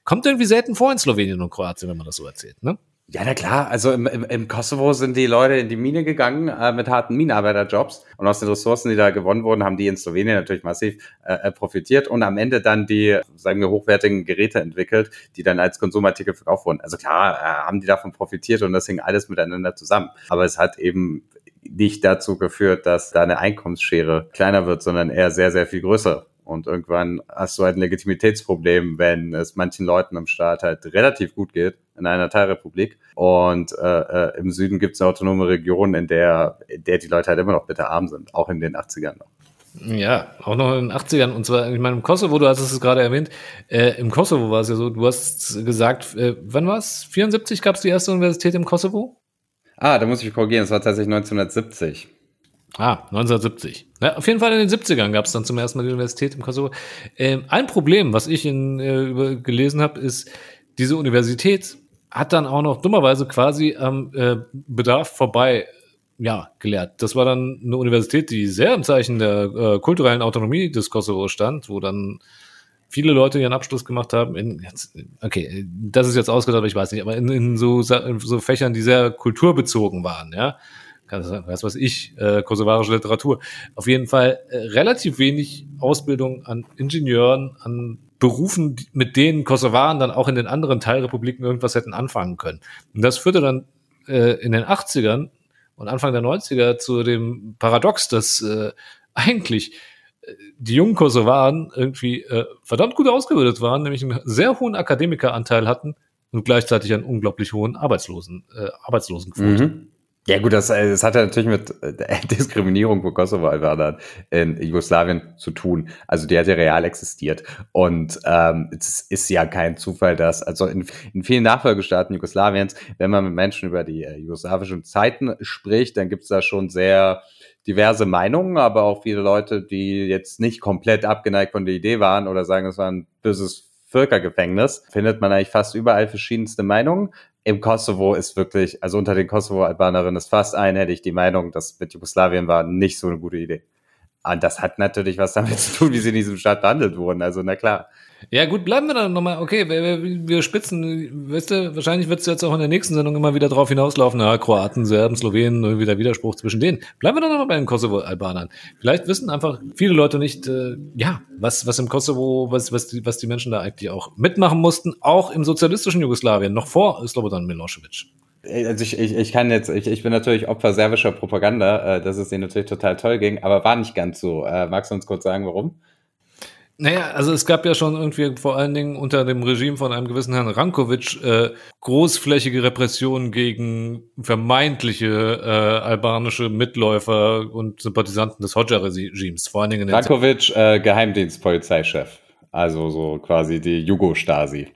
kommt irgendwie selten vor in Slowenien und Kroatien, wenn man das so erzählt, ne? Ja, na klar. Also im, im, im Kosovo sind die Leute in die Mine gegangen äh, mit harten Minenarbeiterjobs und aus den Ressourcen, die da gewonnen wurden, haben die in Slowenien natürlich massiv äh, äh, profitiert und am Ende dann die, sagen wir, hochwertigen Geräte entwickelt, die dann als Konsumartikel verkauft wurden. Also klar, äh, haben die davon profitiert und das hing alles miteinander zusammen. Aber es hat eben nicht dazu geführt, dass da eine Einkommensschere kleiner wird, sondern eher sehr, sehr viel größer. Und irgendwann hast du halt ein Legitimitätsproblem, wenn es manchen Leuten im Staat halt relativ gut geht, in einer Teilrepublik. Und äh, äh, im Süden gibt es eine autonome Region, in der, in der die Leute halt immer noch bitter arm sind, auch in den 80ern noch. Ja, auch noch in den 80ern. Und zwar, ich meine, im Kosovo, du hast es gerade erwähnt, äh, im Kosovo war es ja so, du hast gesagt, äh, wann war es? 74 gab es die erste Universität im Kosovo? Ah, da muss ich korrigieren, es war tatsächlich 1970. Ah, 1970. Ja, auf jeden Fall in den 70ern gab es dann zum ersten Mal die Universität im Kosovo. Ähm, ein Problem, was ich in, äh, über, gelesen habe, ist, diese Universität hat dann auch noch dummerweise quasi am äh, Bedarf vorbei ja, gelehrt. Das war dann eine Universität, die sehr im Zeichen der äh, kulturellen Autonomie des Kosovo stand, wo dann viele Leute ihren Abschluss gemacht haben. In, jetzt, okay, das ist jetzt ausgedacht, aber ich weiß nicht, aber in, in so, in so Fächern, die sehr kulturbezogen waren, ja. Was weiß ich, äh, kosovarische Literatur. Auf jeden Fall äh, relativ wenig Ausbildung an Ingenieuren, an Berufen, mit denen Kosovaren dann auch in den anderen Teilrepubliken irgendwas hätten anfangen können. Und das führte dann äh, in den 80ern und Anfang der 90er zu dem Paradox, dass äh, eigentlich die jungen Kosovaren irgendwie äh, verdammt gut ausgebildet waren, nämlich einen sehr hohen Akademikeranteil hatten und gleichzeitig einen unglaublich hohen Arbeitslosen, äh, Arbeitslosenquote. Mhm. Ja gut, das, äh, das hat ja natürlich mit äh, der Diskriminierung von Kosovo-Albanern in Jugoslawien zu tun. Also die hat ja real existiert. Und ähm, es ist ja kein Zufall, dass, also in, in vielen Nachfolgestaaten Jugoslawiens, wenn man mit Menschen über die äh, jugoslawischen Zeiten spricht, dann gibt es da schon sehr diverse Meinungen, aber auch viele Leute, die jetzt nicht komplett abgeneigt von der Idee waren oder sagen, es war ein böses Völkergefängnis, findet man eigentlich fast überall verschiedenste Meinungen im Kosovo ist wirklich, also unter den Kosovo-Albanerinnen ist fast einhellig die Meinung, dass mit Jugoslawien war nicht so eine gute Idee. Und das hat natürlich was damit zu tun, wie sie in diesem Staat behandelt wurden. Also, na klar. Ja, gut, bleiben wir dann nochmal. Okay, wir, wir spitzen, weißt du, wahrscheinlich wird es jetzt auch in der nächsten Sendung immer wieder drauf hinauslaufen, ja, Kroaten, Serben, Slowenen, irgendwie der Widerspruch zwischen denen. Bleiben wir dann nochmal bei den Kosovo-Albanern. Vielleicht wissen einfach viele Leute nicht, äh, ja, was, was im Kosovo, was, was, die, was die Menschen da eigentlich auch mitmachen mussten, auch im sozialistischen Jugoslawien, noch vor Slobodan Milosevic. Also ich, ich, ich kann jetzt, ich, ich bin natürlich Opfer serbischer Propaganda, äh, dass es denen natürlich total toll ging, aber war nicht ganz so. Äh, magst du uns kurz sagen, warum? Naja, also es gab ja schon irgendwie vor allen Dingen unter dem Regime von einem gewissen Herrn Rankovic äh, großflächige Repressionen gegen vermeintliche äh, albanische Mitläufer und Sympathisanten des Hodja-Regimes. Vor allen Dingen in den Rankovic, äh, Geheimdienstpolizeichef. Also so quasi die Jugo-Stasi.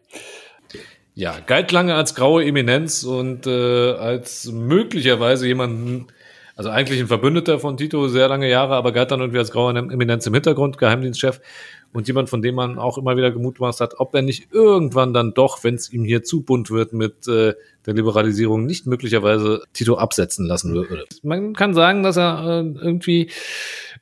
Ja, galt lange als graue Eminenz und äh, als möglicherweise jemanden, also eigentlich ein Verbündeter von Tito sehr lange Jahre, aber galt dann irgendwie als graue Eminenz im Hintergrund, Geheimdienstchef und jemand, von dem man auch immer wieder gemutmaßt hat, ob er nicht irgendwann dann doch, wenn es ihm hier zu bunt wird mit äh, der Liberalisierung, nicht möglicherweise Tito absetzen lassen würde. Man kann sagen, dass er äh, irgendwie,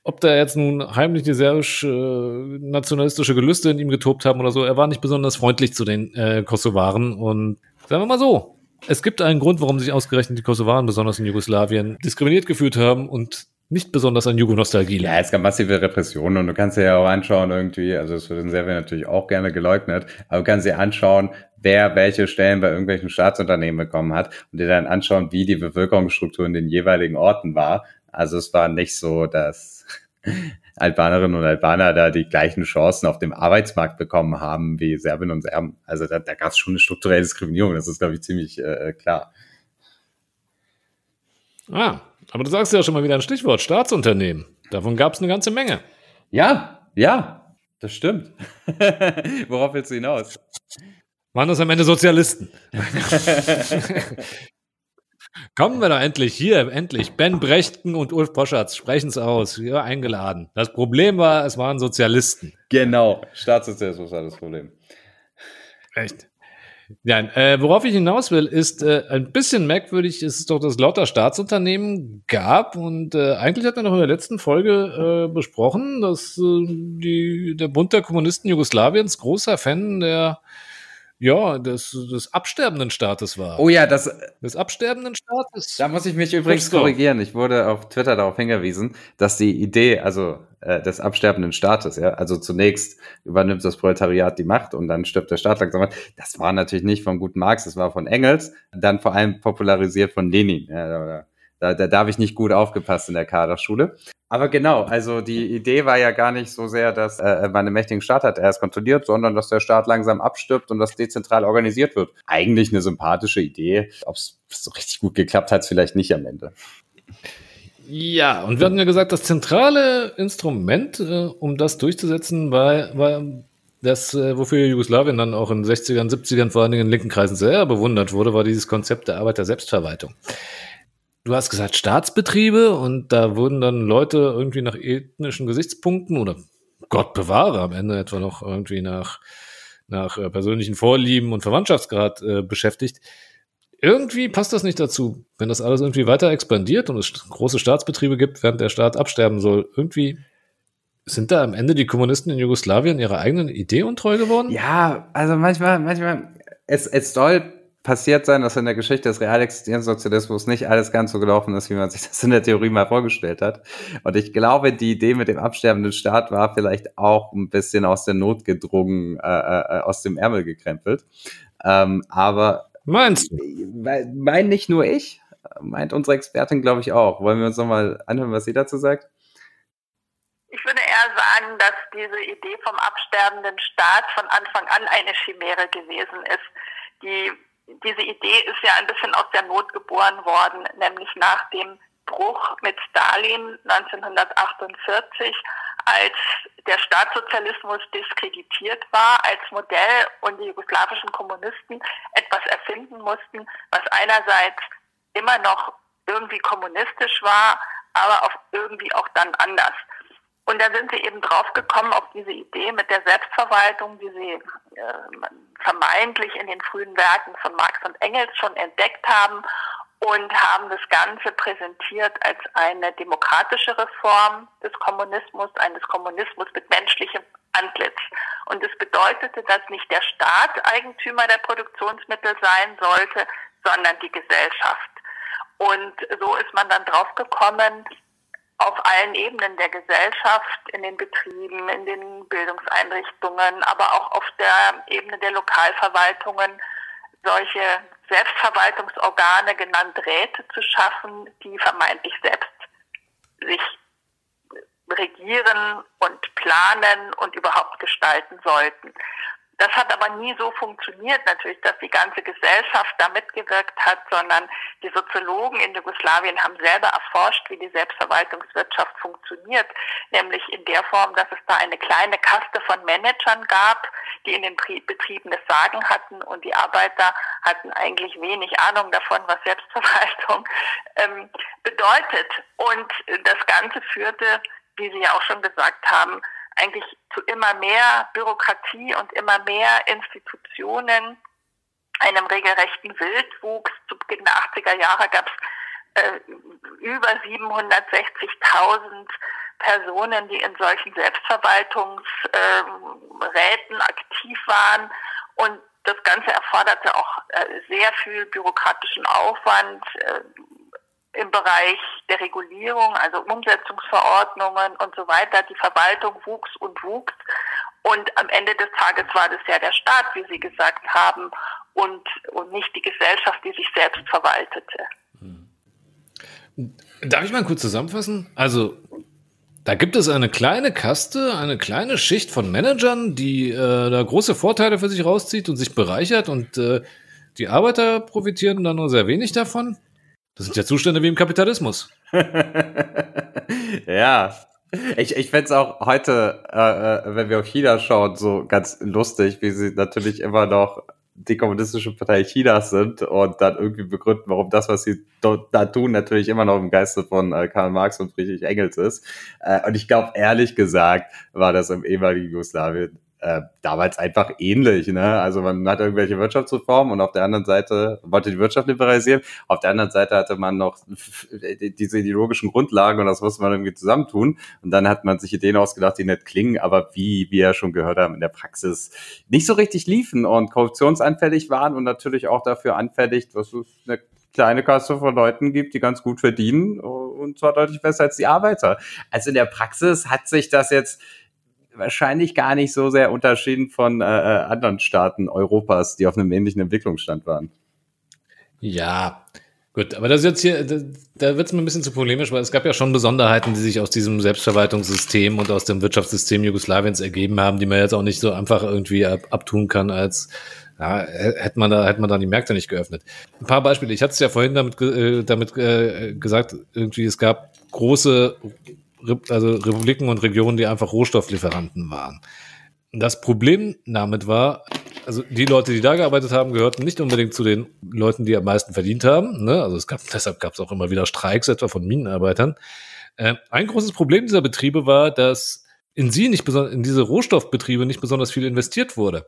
ob da jetzt nun heimlich die serbisch-nationalistische äh, Gelüste in ihm getobt haben oder so, er war nicht besonders freundlich zu den äh, Kosovaren und sagen wir mal so, es gibt einen Grund, warum sich ausgerechnet die Kosovaren, besonders in Jugoslawien, diskriminiert gefühlt haben und nicht besonders an Jugo-Nostalgie. Ja, es gab massive Repressionen und du kannst dir ja auch anschauen irgendwie, also es wird in Serbien natürlich auch gerne geleugnet, aber du kannst dir anschauen, wer welche Stellen bei irgendwelchen Staatsunternehmen bekommen hat und dir dann anschauen, wie die Bevölkerungsstruktur in den jeweiligen Orten war. Also es war nicht so, dass Albanerinnen und Albaner da die gleichen Chancen auf dem Arbeitsmarkt bekommen haben wie Serbinnen und Serben. Also da, da gab es schon eine strukturelle Diskriminierung, das ist, glaube ich, ziemlich äh, klar. Ah, aber du sagst ja schon mal wieder ein Stichwort, Staatsunternehmen. Davon gab es eine ganze Menge. Ja, ja, das stimmt. Worauf willst du hinaus? Waren das am Ende Sozialisten? Kommen wir da endlich hier, endlich. Ben Brechten und Ulf Poschartz sprechen es aus. Wir eingeladen. Das Problem war, es waren Sozialisten. Genau, Staatssozialismus war das Problem. Echt? Ja, äh, worauf ich hinaus will, ist äh, ein bisschen merkwürdig, ist es doch, dass es lauter Staatsunternehmen gab und äh, eigentlich hat man noch in der letzten Folge äh, besprochen, dass äh, die, der Bund der Kommunisten Jugoslawiens großer Fan der ja, des, des absterbenden Staates war. Oh ja, das. Des absterbenden Staates. Da muss ich mich übrigens korrigieren. Ich wurde auf Twitter darauf hingewiesen, dass die Idee, also äh, des absterbenden Staates, ja, also zunächst übernimmt das Proletariat die Macht und dann stirbt der Staat langsam. Das war natürlich nicht von guten Marx, das war von Engels, dann vor allem popularisiert von Lenin. Ja, da, da, da habe ich nicht gut aufgepasst in der Kaderschule. Aber genau, also die Idee war ja gar nicht so sehr, dass äh, man einen mächtigen Staat hat, er ist kontrolliert, sondern dass der Staat langsam abstirbt und das dezentral organisiert wird. Eigentlich eine sympathische Idee. Ob es so richtig gut geklappt hat, vielleicht nicht am Ende. Ja, und wir hatten ja gesagt, das zentrale Instrument, äh, um das durchzusetzen, war, war das, äh, wofür Jugoslawien dann auch in den 60ern, 70ern, vor allen Dingen in linken Kreisen sehr bewundert wurde, war dieses Konzept der Arbeiter-Selbstverwaltung du hast gesagt Staatsbetriebe und da wurden dann Leute irgendwie nach ethnischen Gesichtspunkten oder Gott bewahre am Ende etwa noch irgendwie nach, nach äh, persönlichen Vorlieben und Verwandtschaftsgrad äh, beschäftigt. Irgendwie passt das nicht dazu, wenn das alles irgendwie weiter expandiert und es große Staatsbetriebe gibt, während der Staat absterben soll. Irgendwie sind da am Ende die Kommunisten in Jugoslawien ihrer eigenen Idee untreu geworden? Ja, also manchmal, manchmal, es, es soll passiert sein, dass in der Geschichte des real existierenden Sozialismus nicht alles ganz so gelaufen ist, wie man sich das in der Theorie mal vorgestellt hat. Und ich glaube, die Idee mit dem absterbenden Staat war vielleicht auch ein bisschen aus der Not gedrungen, äh, äh, aus dem Ärmel gekrempelt. Ähm, aber Meinst du? Mein nicht nur ich, meint unsere Expertin, glaube ich, auch. Wollen wir uns nochmal anhören, was sie dazu sagt? Ich würde eher sagen, dass diese Idee vom absterbenden Staat von Anfang an eine Chimäre gewesen ist. Die, diese Idee ist ja ein bisschen aus der Not geboren worden, nämlich nach dem Bruch mit Stalin 1948 als der Staatssozialismus diskreditiert war als Modell und die jugoslawischen Kommunisten etwas erfinden mussten, was einerseits immer noch irgendwie kommunistisch war, aber auch irgendwie auch dann anders. Und da sind sie eben draufgekommen auf diese Idee mit der Selbstverwaltung, die sie äh, vermeintlich in den frühen Werken von Marx und Engels schon entdeckt haben und haben das Ganze präsentiert als eine demokratische Reform des Kommunismus, eines Kommunismus mit menschlichem Antlitz. Und es bedeutete, dass nicht der Staat Eigentümer der Produktionsmittel sein sollte, sondern die Gesellschaft. Und so ist man dann draufgekommen, auf allen Ebenen der Gesellschaft, in den Betrieben, in den Bildungseinrichtungen, aber auch auf der Ebene der Lokalverwaltungen solche Selbstverwaltungsorgane, genannt Räte, zu schaffen, die vermeintlich selbst sich regieren und planen und überhaupt gestalten sollten. Das hat aber nie so funktioniert natürlich, dass die ganze Gesellschaft da mitgewirkt hat, sondern die Soziologen in Jugoslawien haben selber erforscht, wie die Selbstverwaltungswirtschaft funktioniert, nämlich in der Form, dass es da eine kleine Kaste von Managern gab, die in den Betrieben das Sagen hatten und die Arbeiter hatten eigentlich wenig Ahnung davon, was Selbstverwaltung ähm, bedeutet. Und das Ganze führte, wie Sie ja auch schon gesagt haben, eigentlich zu immer mehr Bürokratie und immer mehr Institutionen, einem regelrechten Wildwuchs. Zu Beginn der 80er Jahre gab es äh, über 760.000 Personen, die in solchen Selbstverwaltungsräten äh, aktiv waren. Und das Ganze erforderte auch äh, sehr viel bürokratischen Aufwand, äh, im Bereich der Regulierung, also Umsetzungsverordnungen und so weiter. Die Verwaltung wuchs und wuchs. Und am Ende des Tages war das ja der Staat, wie Sie gesagt haben, und, und nicht die Gesellschaft, die sich selbst verwaltete. Darf ich mal kurz zusammenfassen? Also, da gibt es eine kleine Kaste, eine kleine Schicht von Managern, die äh, da große Vorteile für sich rauszieht und sich bereichert und äh, die Arbeiter profitieren dann nur sehr wenig davon. Das sind ja Zustände wie im Kapitalismus. ja. Ich, ich fände es auch heute, äh, äh, wenn wir auf China schauen, so ganz lustig, wie sie natürlich immer noch die kommunistische Partei Chinas sind und dann irgendwie begründen, warum das, was sie da tun, natürlich immer noch im Geiste von äh, Karl Marx und Friedrich Engels ist. Äh, und ich glaube, ehrlich gesagt, war das im ehemaligen Jugoslawien äh, damals einfach ähnlich. Ne? Also man hat irgendwelche Wirtschaftsreformen und auf der anderen Seite wollte die Wirtschaft liberalisieren. Auf der anderen Seite hatte man noch diese ideologischen Grundlagen und das musste man irgendwie zusammentun. Und dann hat man sich Ideen ausgedacht, die nicht klingen, aber wie wir ja schon gehört haben, in der Praxis nicht so richtig liefen und korruptionsanfällig waren und natürlich auch dafür anfällig, dass es eine kleine Kaste von Leuten gibt, die ganz gut verdienen und zwar deutlich besser als die Arbeiter. Also in der Praxis hat sich das jetzt wahrscheinlich gar nicht so sehr unterschieden von äh, äh, anderen Staaten Europas, die auf einem ähnlichen Entwicklungsstand waren. Ja, gut, aber das jetzt hier, da, da wird es mir ein bisschen zu polemisch, weil es gab ja schon Besonderheiten, die sich aus diesem Selbstverwaltungssystem und aus dem Wirtschaftssystem Jugoslawiens ergeben haben, die man jetzt auch nicht so einfach irgendwie ab, abtun kann, als ja, hätte man da hätte man da die Märkte nicht geöffnet. Ein paar Beispiele. Ich hatte es ja vorhin damit, äh, damit äh, gesagt, irgendwie es gab große also Republiken und Regionen, die einfach Rohstofflieferanten waren. Das Problem damit war, also die Leute, die da gearbeitet haben, gehörten nicht unbedingt zu den Leuten, die am meisten verdient haben. Ne? Also es gab, deshalb gab es auch immer wieder Streiks, etwa von Minenarbeitern. Äh, ein großes Problem dieser Betriebe war, dass in sie nicht besonders, in diese Rohstoffbetriebe nicht besonders viel investiert wurde.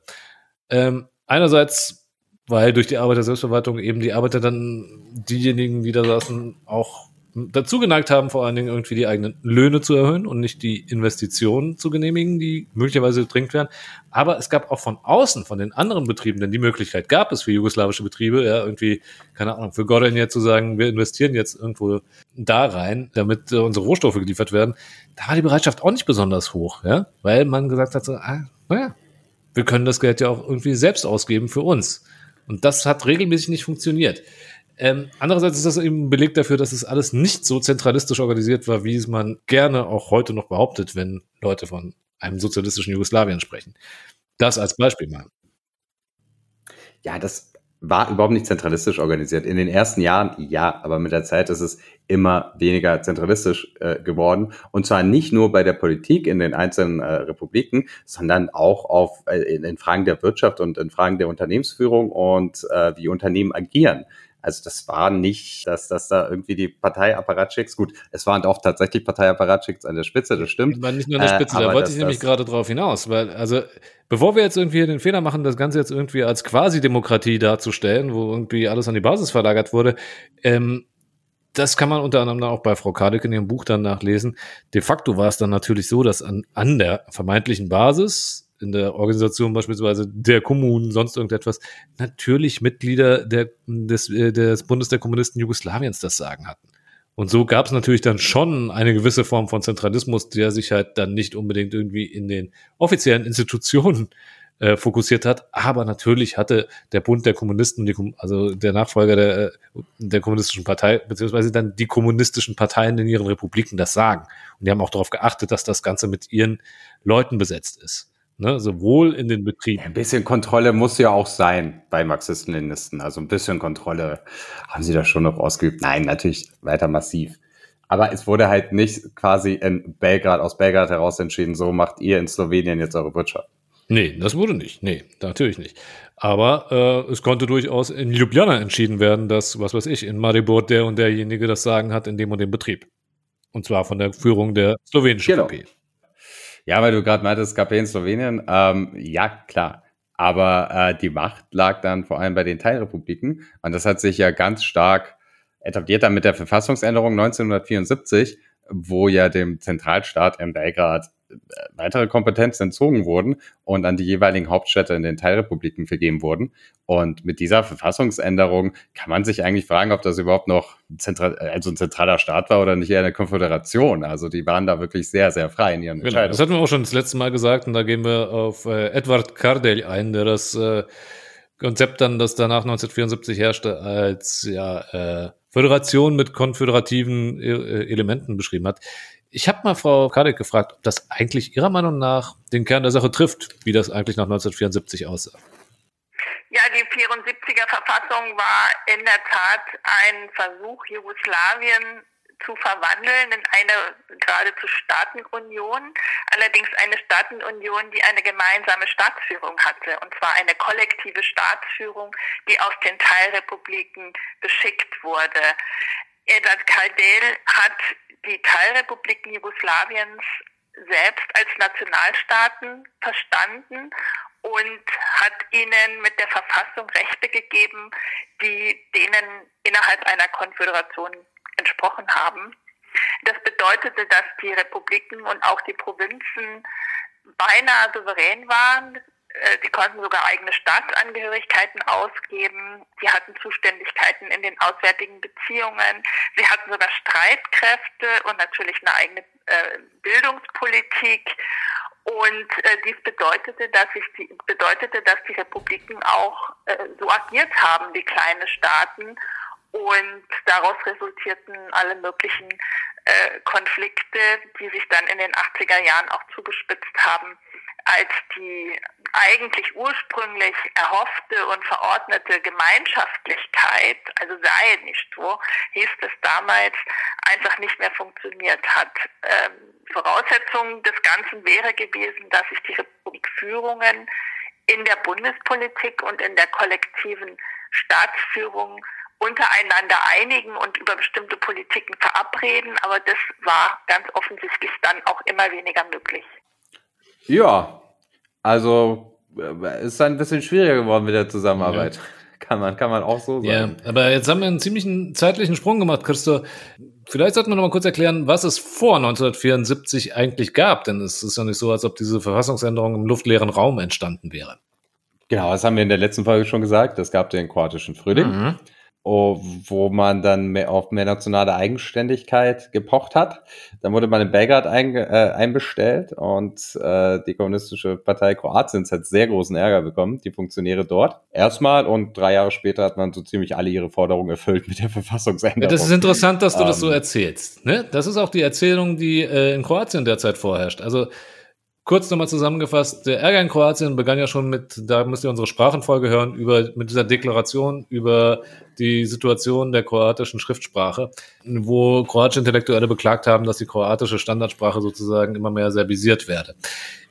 Ähm, einerseits weil durch die Arbeit der Selbstverwaltung eben die Arbeiter dann diejenigen, die da saßen, auch dazu geneigt haben, vor allen Dingen irgendwie die eigenen Löhne zu erhöhen und nicht die Investitionen zu genehmigen, die möglicherweise gedrängt werden. Aber es gab auch von außen, von den anderen Betrieben, denn die Möglichkeit gab es für jugoslawische Betriebe, ja, irgendwie, keine Ahnung, für Gordon jetzt zu sagen, wir investieren jetzt irgendwo da rein, damit äh, unsere Rohstoffe geliefert werden. Da war die Bereitschaft auch nicht besonders hoch, ja, weil man gesagt hat, so, ah, naja, wir können das Geld ja auch irgendwie selbst ausgeben für uns. Und das hat regelmäßig nicht funktioniert. Ähm, andererseits ist das eben ein Beleg dafür, dass es alles nicht so zentralistisch organisiert war, wie es man gerne auch heute noch behauptet, wenn Leute von einem sozialistischen Jugoslawien sprechen. Das als Beispiel mal. Ja, das war überhaupt nicht zentralistisch organisiert. In den ersten Jahren ja, aber mit der Zeit ist es immer weniger zentralistisch äh, geworden. Und zwar nicht nur bei der Politik in den einzelnen äh, Republiken, sondern auch auf, äh, in, in, Fragen der Wirtschaft und in Fragen der Unternehmensführung und äh, wie Unternehmen agieren. Also das war nicht, dass, dass da irgendwie die Parteiapparatschicks, gut, es waren auch tatsächlich Parteiapparatschicks an der Spitze, das stimmt. War nicht nur an der Spitze, äh, da wollte ich nämlich gerade drauf hinaus, weil, also, bevor wir jetzt irgendwie den Fehler machen, das Ganze jetzt irgendwie als Quasi-Demokratie darzustellen, wo irgendwie alles an die Basis verlagert wurde, ähm, das kann man unter anderem auch bei Frau Kadek in ihrem Buch dann nachlesen. De facto war es dann natürlich so, dass an, an der vermeintlichen Basis in der Organisation beispielsweise der Kommunen, sonst irgendetwas, natürlich Mitglieder der, des, äh, des Bundes der Kommunisten Jugoslawiens das Sagen hatten. Und so gab es natürlich dann schon eine gewisse Form von Zentralismus, der sich halt dann nicht unbedingt irgendwie in den offiziellen Institutionen äh, fokussiert hat. Aber natürlich hatte der Bund der Kommunisten, also der Nachfolger der, äh, der kommunistischen Partei, beziehungsweise dann die kommunistischen Parteien in ihren Republiken das Sagen. Und die haben auch darauf geachtet, dass das Ganze mit ihren Leuten besetzt ist. Ne, sowohl in den Betrieben. Ein bisschen Kontrolle muss ja auch sein bei Marxisten-Leninisten. Also ein bisschen Kontrolle haben sie da schon noch ausgeübt. Nein, natürlich weiter massiv. Aber es wurde halt nicht quasi in Belgrad, aus Belgrad heraus entschieden, so macht ihr in Slowenien jetzt eure Wirtschaft. Nee, das wurde nicht. Nee, natürlich nicht. Aber äh, es konnte durchaus in Ljubljana entschieden werden, dass, was weiß ich, in Maribor der und derjenige das Sagen hat in dem und dem Betrieb. Und zwar von der Führung der slowenischen genau. KP. Ja, weil du gerade meintest, KP in Slowenien. Ähm, ja, klar. Aber äh, die Macht lag dann vor allem bei den Teilrepubliken. Und das hat sich ja ganz stark etabliert dann mit der Verfassungsänderung 1974, wo ja dem Zentralstaat in Belgrad weitere Kompetenzen entzogen wurden und an die jeweiligen Hauptstädte in den Teilrepubliken vergeben wurden. Und mit dieser Verfassungsänderung kann man sich eigentlich fragen, ob das überhaupt noch zentral, also ein zentraler Staat war oder nicht eher eine Konföderation. Also die waren da wirklich sehr, sehr frei in ihren genau, Entscheidungen. Das hatten wir auch schon das letzte Mal gesagt und da gehen wir auf äh, Edward Cardell ein, der das äh, Konzept dann, das danach 1974 herrschte, als ja, äh, Föderation mit konföderativen äh, Elementen beschrieben hat. Ich habe mal Frau Kadek gefragt, ob das eigentlich Ihrer Meinung nach den Kern der Sache trifft, wie das eigentlich nach 1974 aussah. Ja, die 74er Verfassung war in der Tat ein Versuch, Jugoslawien zu verwandeln in eine geradezu Staatenunion, allerdings eine Staatenunion, die eine gemeinsame Staatsführung hatte, und zwar eine kollektive Staatsführung, die aus den Teilrepubliken beschickt wurde. Edward Kaldel hat die Teilrepubliken Jugoslawiens selbst als Nationalstaaten verstanden und hat ihnen mit der Verfassung Rechte gegeben, die denen innerhalb einer Konföderation entsprochen haben. Das bedeutete, dass die Republiken und auch die Provinzen beinahe souverän waren, äh, die konnten sogar eigene Staatsangehörigkeiten ausgeben. Sie hatten Zuständigkeiten in den auswärtigen Beziehungen. Sie hatten sogar Streitkräfte und natürlich eine eigene äh, Bildungspolitik. Und äh, dies bedeutete, dass sich die, bedeutete, dass die Republiken auch äh, so agiert haben wie kleine Staaten. Und daraus resultierten alle möglichen äh, Konflikte, die sich dann in den 80er Jahren auch zugespitzt haben als die eigentlich ursprünglich erhoffte und verordnete Gemeinschaftlichkeit, also sei nicht so, hieß es damals, einfach nicht mehr funktioniert hat. Ähm, Voraussetzung des Ganzen wäre gewesen, dass sich die Republikführungen in der Bundespolitik und in der kollektiven Staatsführung untereinander einigen und über bestimmte Politiken verabreden, aber das war ganz offensichtlich dann auch immer weniger möglich. Ja, also äh, ist ein bisschen schwieriger geworden mit der Zusammenarbeit. Ja. kann man, kann man auch so Ja, sagen. aber jetzt haben wir einen ziemlichen zeitlichen Sprung gemacht, Christo. Vielleicht sollten wir noch mal kurz erklären, was es vor 1974 eigentlich gab, denn es ist ja nicht so, als ob diese Verfassungsänderung im luftleeren Raum entstanden wäre. Genau, das haben wir in der letzten Folge schon gesagt. Es gab den kroatischen Frühling. Mhm. Wo man dann mehr auf mehr nationale Eigenständigkeit gepocht hat. Dann wurde man in Belgrad einge, äh, einbestellt und äh, die Kommunistische Partei Kroatiens hat sehr großen Ärger bekommen, die Funktionäre dort. Erstmal und drei Jahre später hat man so ziemlich alle ihre Forderungen erfüllt mit der Verfassungsänderung. Das ist interessant, dass du das so Ähm. erzählst. Ne? Das ist auch die Erzählung, die äh, in Kroatien derzeit vorherrscht. Also kurz nochmal zusammengefasst, der Ärger in Kroatien begann ja schon mit, da müsst ihr unsere Sprachenfolge hören, über, mit dieser Deklaration über die Situation der kroatischen Schriftsprache, wo kroatische Intellektuelle beklagt haben, dass die kroatische Standardsprache sozusagen immer mehr serbisiert werde.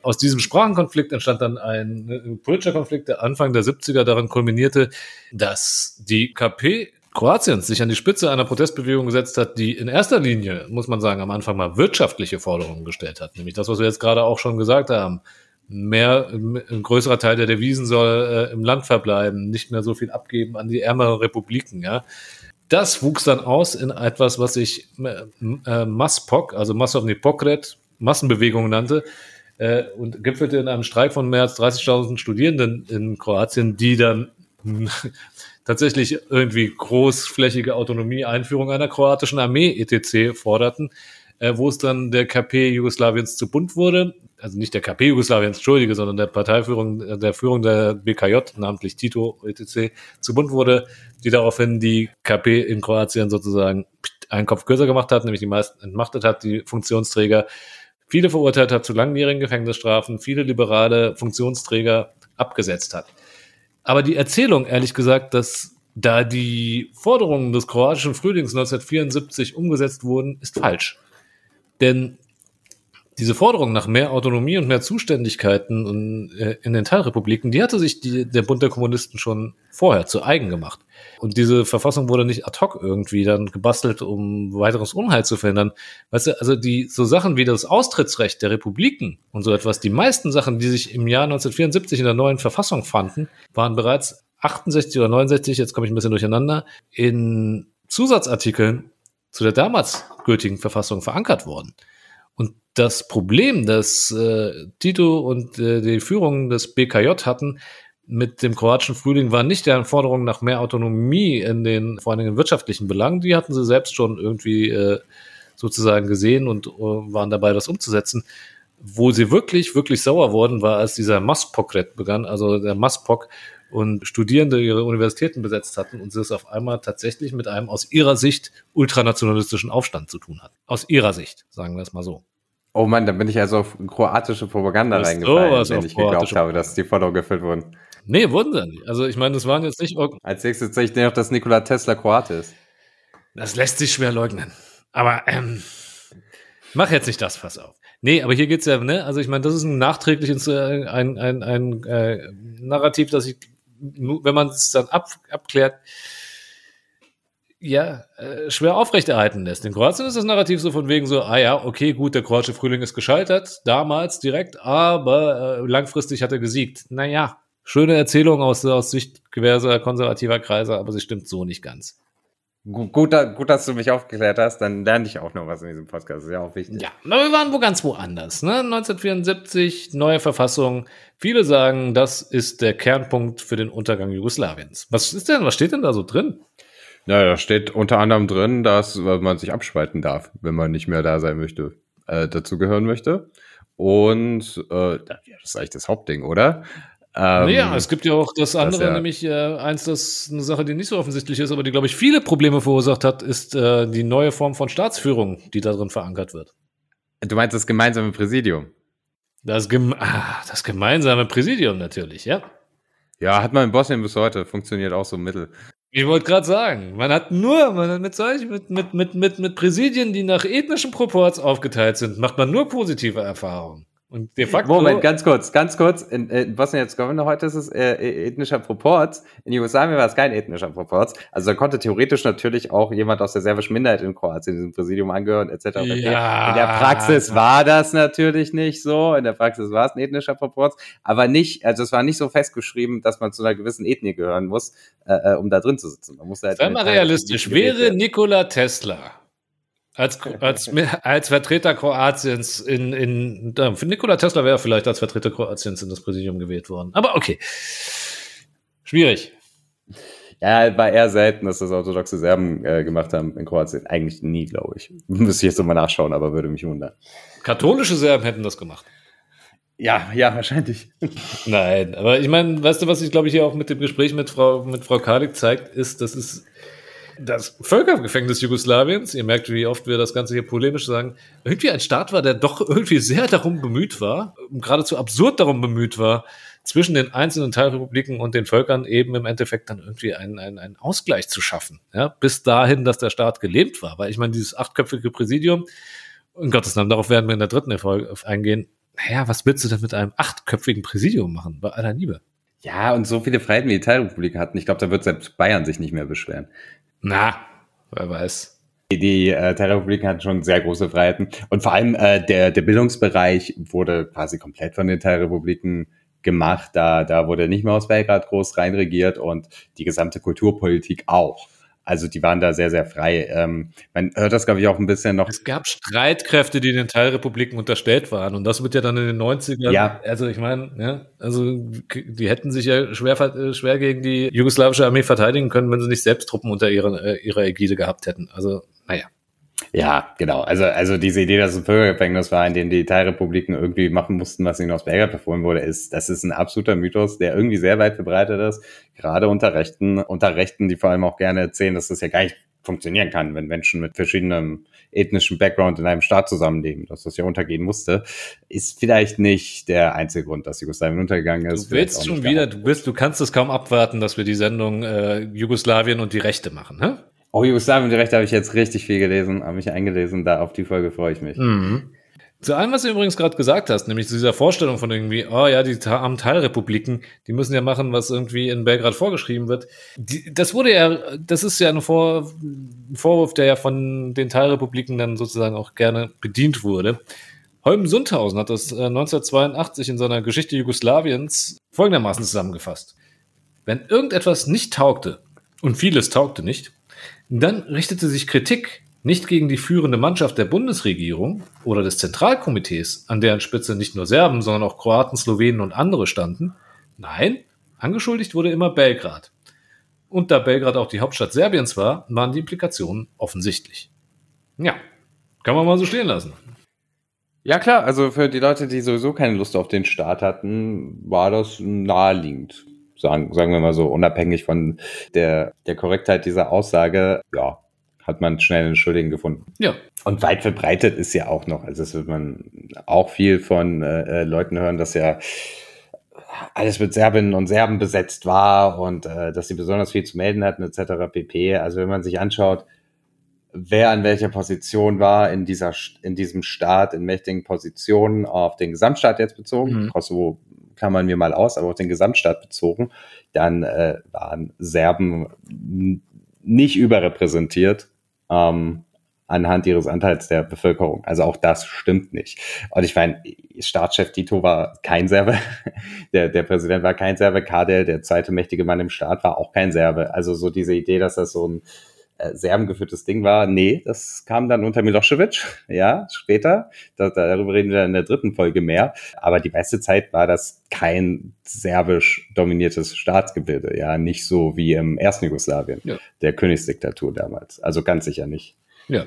Aus diesem Sprachenkonflikt entstand dann ein äh, politischer Konflikt, der Anfang der 70er darin kulminierte, dass die KP Kroatiens sich an die Spitze einer Protestbewegung gesetzt hat, die in erster Linie, muss man sagen, am Anfang mal wirtschaftliche Forderungen gestellt hat. Nämlich das, was wir jetzt gerade auch schon gesagt haben. Mehr, ein größerer Teil der Devisen soll äh, im Land verbleiben, nicht mehr so viel abgeben an die ärmeren Republiken, ja. Das wuchs dann aus in etwas, was sich äh, äh, MASPOK, also Masovni Pokret, Massenbewegung nannte, äh, und gipfelte in einem Streik von mehr als 30.000 Studierenden in Kroatien, die dann tatsächlich irgendwie großflächige Autonomie, Einführung einer kroatischen Armee etc. forderten, äh, wo es dann der KP Jugoslawiens zu bunt wurde. Also nicht der KP Jugoslawiens, entschuldige, sondern der Parteiführung, äh, der Führung der BKJ, namentlich Tito etc. zu bunt wurde, die daraufhin die KP in Kroatien sozusagen einen Kopf kürzer gemacht hat, nämlich die meisten entmachtet hat, die Funktionsträger, viele verurteilt hat zu langjährigen Gefängnisstrafen, viele liberale Funktionsträger abgesetzt hat. Aber die Erzählung, ehrlich gesagt, dass da die Forderungen des kroatischen Frühlings 1974 umgesetzt wurden, ist falsch. Denn diese Forderung nach mehr Autonomie und mehr Zuständigkeiten äh, in den Teilrepubliken, die hatte sich die, der Bund der Kommunisten schon vorher zu eigen gemacht. Und diese Verfassung wurde nicht ad hoc irgendwie dann gebastelt, um weiteres Unheil zu verhindern. Weißt du, also die so Sachen wie das Austrittsrecht der Republiken und so etwas, die meisten Sachen, die sich im Jahr 1974 in der neuen Verfassung fanden, waren bereits 68 oder 69, jetzt komme ich ein bisschen durcheinander, in Zusatzartikeln zu der damals gültigen Verfassung verankert worden. Und das Problem, das äh, Tito und äh, die Führung des BKJ hatten mit dem kroatischen Frühling, war nicht deren Forderung nach mehr Autonomie in den vor allen Dingen wirtschaftlichen Belangen. Die hatten sie selbst schon irgendwie äh, sozusagen gesehen und äh, waren dabei, das umzusetzen. Wo sie wirklich, wirklich sauer wurden, war, als dieser Maspokret begann, also der Maspok und Studierende ihre Universitäten besetzt hatten und sie es auf einmal tatsächlich mit einem aus ihrer Sicht ultranationalistischen Aufstand zu tun hat. Aus ihrer Sicht, sagen wir es mal so. Oh Mann, da bin ich also auf kroatische Propaganda reingefallen, sowas wenn ich geglaubt habe, dass die Forderungen gefüllt wurden. Nee, wurden sie nicht. Also ich meine, das waren jetzt nicht. Als nächstes sehe ich noch, dass Nikola Tesla Kroate ist. Das lässt sich schwer leugnen. Aber ähm, mach jetzt nicht das Fass auf. Nee, aber hier geht's ja, ne? Also ich meine, das ist ein nachträgliches, äh, ein, ein, ein äh, Narrativ, das ich, wenn man es dann ab, abklärt, ja, äh, schwer aufrechterhalten lässt. In Kroatien ist das Narrativ so von wegen so, ah ja, okay, gut, der kroatische Frühling ist gescheitert, damals direkt, aber äh, langfristig hat er gesiegt. Naja, schöne Erzählung aus, aus Sicht diverser konservativer Kreise, aber sie stimmt so nicht ganz. Gut, gut, gut, dass du mich aufgeklärt hast, dann lerne ich auch noch was in diesem Podcast. Das ist ja auch wichtig. Ja, aber wir waren wo ganz woanders. Ne? 1974, neue Verfassung. Viele sagen, das ist der Kernpunkt für den Untergang Jugoslawiens. Was ist denn, was steht denn da so drin? Ja, da steht unter anderem drin, dass man sich abspalten darf, wenn man nicht mehr da sein möchte, äh, dazugehören möchte. Und äh, das ist eigentlich das Hauptding, oder? Ähm, ja, es gibt ja auch das andere, ja- nämlich äh, eins, das eine Sache, die nicht so offensichtlich ist, aber die, glaube ich, viele Probleme verursacht hat, ist äh, die neue Form von Staatsführung, die da drin verankert wird. du meinst das gemeinsame Präsidium? Das, gem ah, das gemeinsame Präsidium natürlich, ja. Ja, hat man in Bosnien bis heute, funktioniert auch so mittel. Ich wollte gerade sagen, man hat nur, man hat mit solchen, mit, mit, mit, mit, mit Präsidien, die nach ethnischen Proports aufgeteilt sind, macht man nur positive Erfahrungen. Und de facto. Moment, ganz kurz, ganz kurz. In, in Bosnien-Herzegowina heute ist es äh, ethnischer Proporz. In Jugoslawien war es kein ethnischer Proporz. Also da konnte theoretisch natürlich auch jemand aus der serbischen Minderheit in Kroatien diesem Präsidium angehören, etc. Ja. In der Praxis war das natürlich nicht so. In der Praxis war es ein ethnischer Proporz, aber nicht, also es war nicht so festgeschrieben, dass man zu einer gewissen Ethnie gehören muss, äh, äh, um da drin zu sitzen. Man musste halt Sei mal realistisch. Wäre Nikola Tesla als, als, als Vertreter Kroatiens in, in, für Nikola Tesla wäre er vielleicht als Vertreter Kroatiens in das Präsidium gewählt worden. Aber okay. Schwierig. Ja, war eher selten, dass das orthodoxe Serben äh, gemacht haben in Kroatien. Eigentlich nie, glaube ich. Müsste ich jetzt nochmal nachschauen, aber würde mich wundern. Katholische Serben hätten das gemacht. Ja, ja, wahrscheinlich. Nein, aber ich meine, weißt du, was ich glaube ich hier auch mit dem Gespräch mit Frau, mit Frau Kalik zeigt, ist, dass es das Völkergefängnis Jugoslawiens, ihr merkt, wie oft wir das Ganze hier polemisch sagen, irgendwie ein Staat war, der doch irgendwie sehr darum bemüht war, geradezu absurd darum bemüht war, zwischen den einzelnen Teilrepubliken und den Völkern eben im Endeffekt dann irgendwie einen, einen, einen Ausgleich zu schaffen. Ja, bis dahin, dass der Staat gelähmt war. Weil ich meine, dieses achtköpfige Präsidium, in Gottes Namen, darauf werden wir in der dritten Folge eingehen. Naja, was willst du denn mit einem achtköpfigen Präsidium machen? Bei aller Liebe. Ja, und so viele Freiheiten wie die Teilrepubliken hatten. Ich glaube, da wird selbst Bayern sich nicht mehr beschweren. Na, wer weiß. Die, äh, Teilrepubliken hatten schon sehr große Freiheiten. Und vor allem äh, der, der Bildungsbereich wurde quasi komplett von den Teilrepubliken gemacht. Da, da wurde nicht mehr aus Belgrad groß reinregiert und die gesamte Kulturpolitik auch. Also die waren da sehr, sehr frei. Ähm, man hört das, glaube ich, auch ein bisschen noch. Es gab Streitkräfte, die den Teilrepubliken unterstellt waren. Und das wird ja dann in den 90ern. Ja. Also ich meine, ja, also die hätten sich ja schwer, äh, schwer gegen die jugoslawische Armee verteidigen können, wenn sie nicht selbst Truppen unter ihrer, äh, ihrer Ägide gehabt hätten. Also, naja. Ja, genau. Also, also diese Idee, dass es ein Völkergefängnis war, in dem die Teilrepubliken irgendwie machen mussten, was ihnen aus Belgrad befohlen wurde, ist, das ist ein absoluter Mythos, der irgendwie sehr weit verbreitet ist, gerade unter Rechten, unter Rechten, die vor allem auch gerne erzählen, dass das ja gar nicht funktionieren kann, wenn Menschen mit verschiedenem ethnischen Background in einem Staat zusammenleben, dass das ja untergehen musste, ist vielleicht nicht der einzige Grund, dass Jugoslawien untergegangen ist. Du willst schon wieder, du bist, du kannst es kaum abwarten, dass wir die Sendung äh, Jugoslawien und die Rechte machen, ne? Oh, Jugoslawien Rechte habe ich jetzt richtig viel gelesen, habe mich eingelesen, da auf die Folge freue ich mich. Mhm. Zu allem, was du übrigens gerade gesagt hast, nämlich zu dieser Vorstellung von irgendwie, oh ja, die armen Teilrepubliken, die müssen ja machen, was irgendwie in Belgrad vorgeschrieben wird. Die, das wurde ja, das ist ja ein, Vor, ein Vorwurf, der ja von den Teilrepubliken dann sozusagen auch gerne bedient wurde. Holm Sundhausen hat das äh, 1982 in seiner Geschichte Jugoslawiens folgendermaßen zusammengefasst. Wenn irgendetwas nicht taugte, und vieles taugte nicht, dann richtete sich Kritik nicht gegen die führende Mannschaft der Bundesregierung oder des Zentralkomitees, an deren Spitze nicht nur Serben, sondern auch Kroaten, Slowenen und andere standen. Nein, angeschuldigt wurde immer Belgrad. Und da Belgrad auch die Hauptstadt Serbiens war, waren die Implikationen offensichtlich. Ja, kann man mal so stehen lassen. Ja klar, also für die Leute, die sowieso keine Lust auf den Staat hatten, war das naheliegend. Sagen, sagen wir mal so, unabhängig von der, der Korrektheit dieser Aussage, ja, hat man schnell einen Schuldigen gefunden. Ja. Und weit verbreitet ist ja auch noch, also das wird man auch viel von äh, Leuten hören, dass ja alles mit Serbinnen und Serben besetzt war und äh, dass sie besonders viel zu melden hatten, etc. pp. Also wenn man sich anschaut, wer an welcher Position war in dieser in diesem Staat, in mächtigen Positionen, auf den Gesamtstaat jetzt bezogen, Mhm. Kosovo klammern wir mal aus, aber auf den Gesamtstaat bezogen, dann äh, waren Serben nicht überrepräsentiert ähm, anhand ihres Anteils der Bevölkerung. Also auch das stimmt nicht. Und ich meine, Staatschef Tito war kein Serbe, der, der Präsident war kein Serbe, Kadel, der zweite mächtige Mann im Staat, war auch kein Serbe. Also so diese Idee, dass das so ein äh, serbengeführtes Ding war, nee, das kam dann unter Milosevic, ja, später. Da, darüber reden wir in der dritten Folge mehr. Aber die meiste Zeit war das kein serbisch dominiertes Staatsgebilde, ja, nicht so wie im ersten Jugoslawien, Ja. der Königsdiktatur damals. Also ganz sicher nicht. Ja.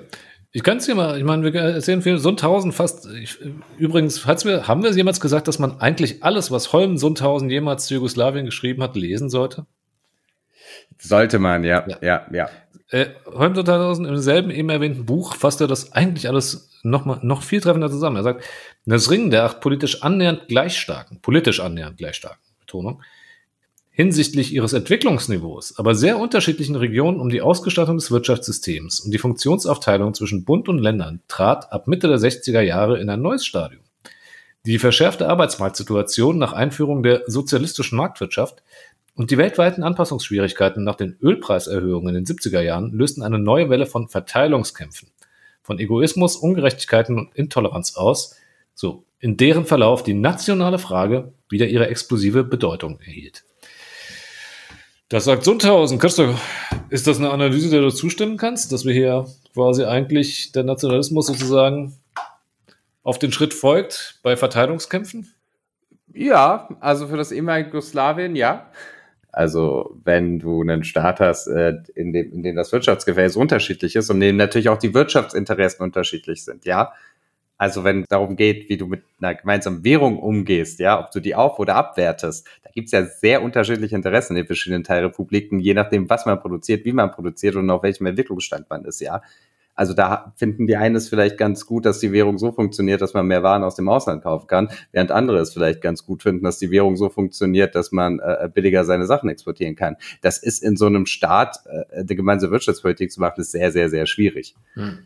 Ich kann es dir mal, ich meine, wir erzählen viel, Sundhausen fast, ich, übrigens, hat's mir, haben wir es jemals gesagt, dass man eigentlich alles, was Holm Sundhausen jemals zu Jugoslawien geschrieben hat, lesen sollte? Sollte man, ja, Ja. ja, ja. Äh, Holm Sundhausen im selben eben erwähnten Buch fasst er das eigentlich alles noch, mal, noch viel treffender zusammen. Er sagt, das Ringen der acht politisch annähernd gleich starken, politisch annähernd gleich starken, Betonung, hinsichtlich ihres Entwicklungsniveaus, aber sehr unterschiedlichen Regionen um die Ausgestaltung des Wirtschaftssystems und die Funktionsaufteilung zwischen Bund und Ländern trat ab Mitte der 60er Jahre in ein neues Stadium. Die verschärfte Arbeitsmarktsituation nach Einführung der sozialistischen Marktwirtschaft und die weltweiten Anpassungsschwierigkeiten nach den Ölpreiserhöhungen in den 70er Jahren lösten eine neue Welle von Verteilungskämpfen, von Egoismus, Ungerechtigkeiten und Intoleranz aus, so in deren Verlauf die nationale Frage wieder ihre explosive Bedeutung erhielt. Das sagt Sundhausen. Christoph, ist das eine Analyse, der du zustimmen kannst, dass wir hier quasi eigentlich der Nationalismus sozusagen auf den Schritt folgt bei Verteilungskämpfen? Ja, also für das ehemalige Jugoslawien, ja. Also wenn du einen Staat hast, äh, in dem, in dem das Wirtschaftsgefäß unterschiedlich ist und in dem natürlich auch die Wirtschaftsinteressen unterschiedlich sind, ja. Also wenn es darum geht, wie du mit einer gemeinsamen Währung umgehst, ja, ob du die auf- oder abwertest, da gibt es ja sehr unterschiedliche Interessen in den verschiedenen Teilrepubliken, je nachdem, was man produziert, wie man produziert und auf welchem Entwicklungsstand man ist, ja. Also da finden die einen es vielleicht ganz gut, dass die Währung so funktioniert, dass man mehr Waren aus dem Ausland kaufen kann, während andere es vielleicht ganz gut finden, dass die Währung so funktioniert, dass man äh, billiger seine Sachen exportieren kann. Das ist in so einem Staat, äh, die gemeinsame Wirtschaftspolitik zu machen, ist sehr, sehr, sehr schwierig. Hm.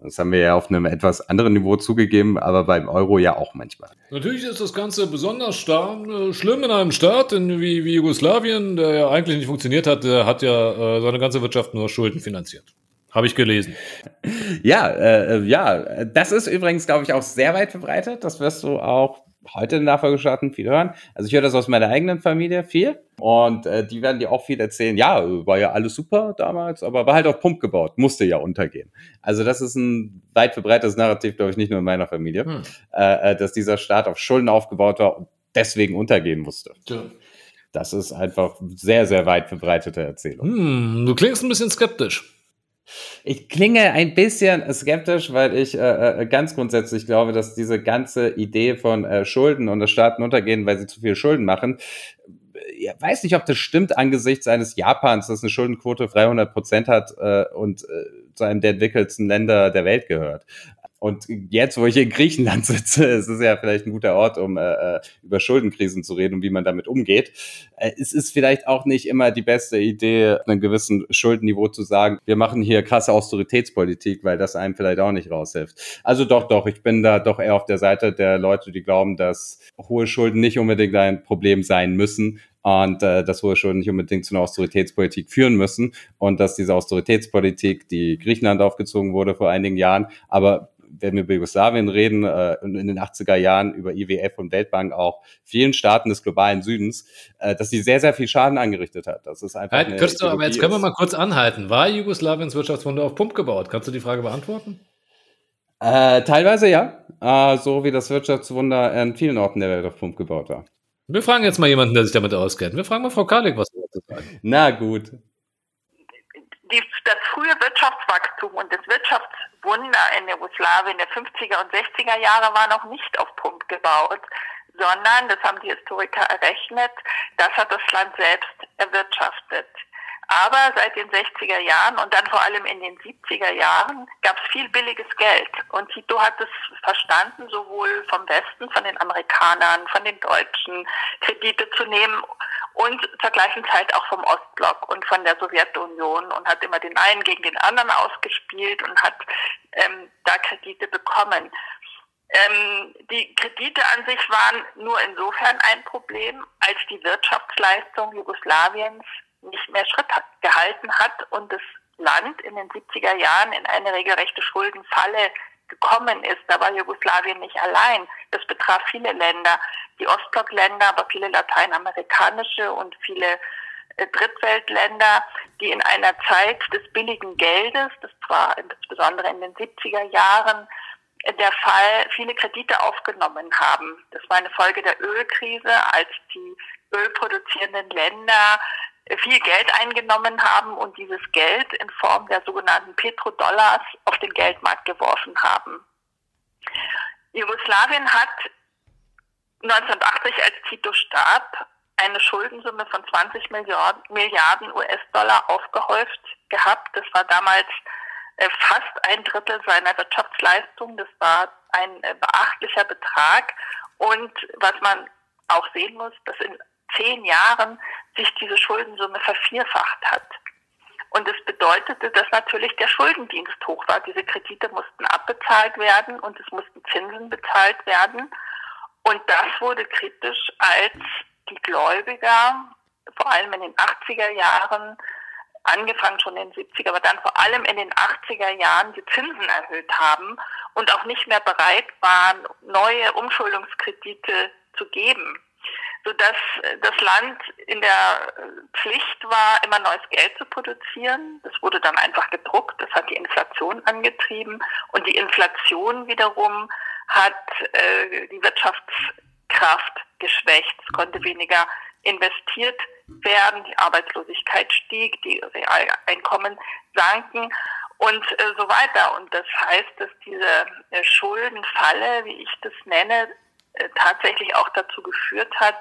Das haben wir ja auf einem etwas anderen Niveau zugegeben, aber beim Euro ja auch manchmal. Natürlich ist das Ganze besonders stark, äh, schlimm in einem Staat in, wie, wie Jugoslawien, der ja eigentlich nicht funktioniert hat. Der hat ja äh, seine ganze Wirtschaft nur Schulden finanziert. Habe ich gelesen. Ja, äh, ja, das ist übrigens, glaube ich, auch sehr weit verbreitet. Das wirst du auch heute in Nachfolgestaaten viel hören. Also ich höre das aus meiner eigenen Familie viel. Und äh, die werden dir auch viel erzählen, ja, war ja alles super damals, aber war halt auf Pump gebaut, musste ja untergehen. Also das ist ein weit verbreitetes Narrativ, glaube ich, nicht nur in meiner Familie, hm. äh, äh dass dieser Staat auf Schulden aufgebaut war und deswegen untergehen musste. Ja. Das ist einfach sehr, sehr weit verbreitete Erzählung. Hm, du klingst ein bisschen skeptisch. Ich klinge ein bisschen skeptisch, weil ich äh, äh, ganz grundsätzlich glaube, dass diese ganze Idee von äh, Schulden und das Staaten untergehen, weil sie zu viel Schulden machen, ich weiß nicht, ob das stimmt angesichts eines Japans, das eine Schuldenquote 300 Prozent hat äh, und äh, zu einem der entwickelsten Länder der Welt gehört. Und jetzt, wo ich in Griechenland sitze, ist es ja vielleicht ein guter Ort, um äh, äh, über Schuldenkrisen zu reden und wie man damit umgeht. Äh, es ist vielleicht auch nicht immer die beste Idee, einem gewissen Schuldenniveau zu sagen, wir machen hier krasse Austeritätspolitik, weil das einem vielleicht auch nicht raushilft. Also doch, doch, ich bin da doch eher auf der Seite der Leute, die glauben, dass hohe Schulden nicht unbedingt ein Problem sein müssen, und äh, dass hohe Schulden nicht unbedingt zu einer Austeritätspolitik führen müssen und dass diese Austeritätspolitik, die Griechenland aufgezogen wurde vor einigen Jahren, aber wenn wir über Jugoslawien reden, äh, in den 80er Jahren über IWF und Weltbank auch vielen Staaten des globalen Südens, äh, dass sie sehr, sehr viel Schaden angerichtet hat. Das ist einfach. Halt, Christoph, aber jetzt können wir mal kurz anhalten. War Jugoslawiens Wirtschaftswunder auf Pump gebaut? Kannst du die Frage beantworten? Äh, teilweise ja, äh, so wie das Wirtschaftswunder in vielen Orten der Welt auf Pump gebaut war. Wir fragen jetzt mal jemanden, der sich damit auskennt. Wir fragen mal Frau Kalik, was sie dazu sagen. Na gut die, das frühe Wirtschaftswachstum und das Wirtschaftswunder in Jugoslawien der 50er und 60er Jahre war noch nicht auf Pump gebaut, sondern, das haben die Historiker errechnet, das hat das Land selbst erwirtschaftet. Aber seit den 60er Jahren und dann vor allem in den 70er Jahren gab es viel billiges Geld. Und Tito hat es verstanden, sowohl vom Westen, von den Amerikanern, von den Deutschen, Kredite zu nehmen und zur gleichen Zeit auch vom Ostblock und von der Sowjetunion und hat immer den einen gegen den anderen ausgespielt und hat ähm, da Kredite bekommen. Ähm, die Kredite an sich waren nur insofern ein Problem, als die Wirtschaftsleistung Jugoslawiens nicht mehr Schritt hat, gehalten hat und das Land in den 70er Jahren in eine regelrechte Schuldenfalle gekommen ist. Da war Jugoslawien nicht allein. Das betraf viele Länder die Ostblockländer, aber viele lateinamerikanische und viele äh, Drittweltländer, die in einer Zeit des billigen Geldes, das war insbesondere in den 70er Jahren äh, der Fall, viele Kredite aufgenommen haben. Das war eine Folge der Ölkrise, als die ölproduzierenden Länder viel Geld eingenommen haben und dieses Geld in Form der sogenannten Petrodollars auf den Geldmarkt geworfen haben. Jugoslawien hat 1980, als Tito starb, eine Schuldensumme von 20 Milliarden US-Dollar aufgehäuft gehabt. Das war damals äh, fast ein Drittel seiner Wirtschaftsleistung. Das war ein äh, beachtlicher Betrag. Und was man auch sehen muss, dass in zehn Jahren sich diese Schuldensumme vervierfacht hat. Und es bedeutete, dass natürlich der Schuldendienst hoch war. Diese Kredite mussten abbezahlt werden und es mussten Zinsen bezahlt werden. Und das wurde kritisch, als die Gläubiger, vor allem in den 80er Jahren, angefangen schon in den 70er, aber dann vor allem in den 80er Jahren die Zinsen erhöht haben und auch nicht mehr bereit waren, neue Umschuldungskredite zu geben sodass das Land in der Pflicht war, immer neues Geld zu produzieren. Das wurde dann einfach gedruckt, das hat die Inflation angetrieben und die Inflation wiederum hat äh, die Wirtschaftskraft geschwächt. Es konnte weniger investiert werden, die Arbeitslosigkeit stieg, die Realeinkommen sanken und äh, so weiter. Und das heißt, dass diese äh, Schuldenfalle, wie ich das nenne, äh, tatsächlich auch dazu geführt hat,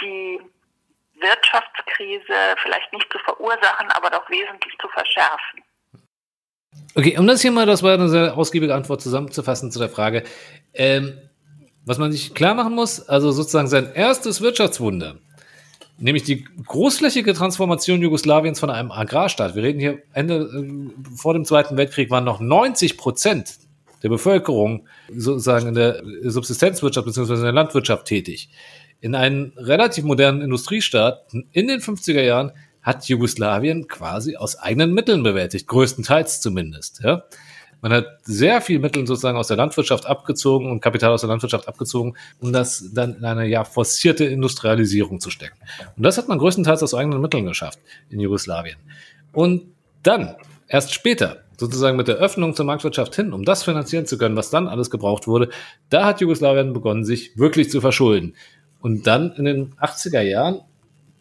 die Wirtschaftskrise vielleicht nicht zu verursachen, aber doch wesentlich zu verschärfen. Okay, um das hier mal, das war eine sehr ausgiebige Antwort zusammenzufassen zu der Frage. Ähm, was man sich klar machen muss, also sozusagen sein erstes Wirtschaftswunder, nämlich die großflächige Transformation Jugoslawiens von einem Agrarstaat. Wir reden hier Ende äh, vor dem Zweiten Weltkrieg waren noch 90 Prozent der Bevölkerung sozusagen in der Subsistenzwirtschaft bzw. in der Landwirtschaft tätig. In einem relativ modernen Industriestaat in den 50er Jahren hat Jugoslawien quasi aus eigenen Mitteln bewältigt, größtenteils zumindest. Ja? Man hat sehr viel Mittel sozusagen aus der Landwirtschaft abgezogen und Kapital aus der Landwirtschaft abgezogen, um das dann in eine ja forcierte Industrialisierung zu stecken. Und das hat man größtenteils aus eigenen Mitteln geschafft in Jugoslawien. Und dann, erst später, sozusagen mit der Öffnung zur Marktwirtschaft hin, um das finanzieren zu können, was dann alles gebraucht wurde, da hat Jugoslawien begonnen, sich wirklich zu verschulden. Und dann in den 80er Jahren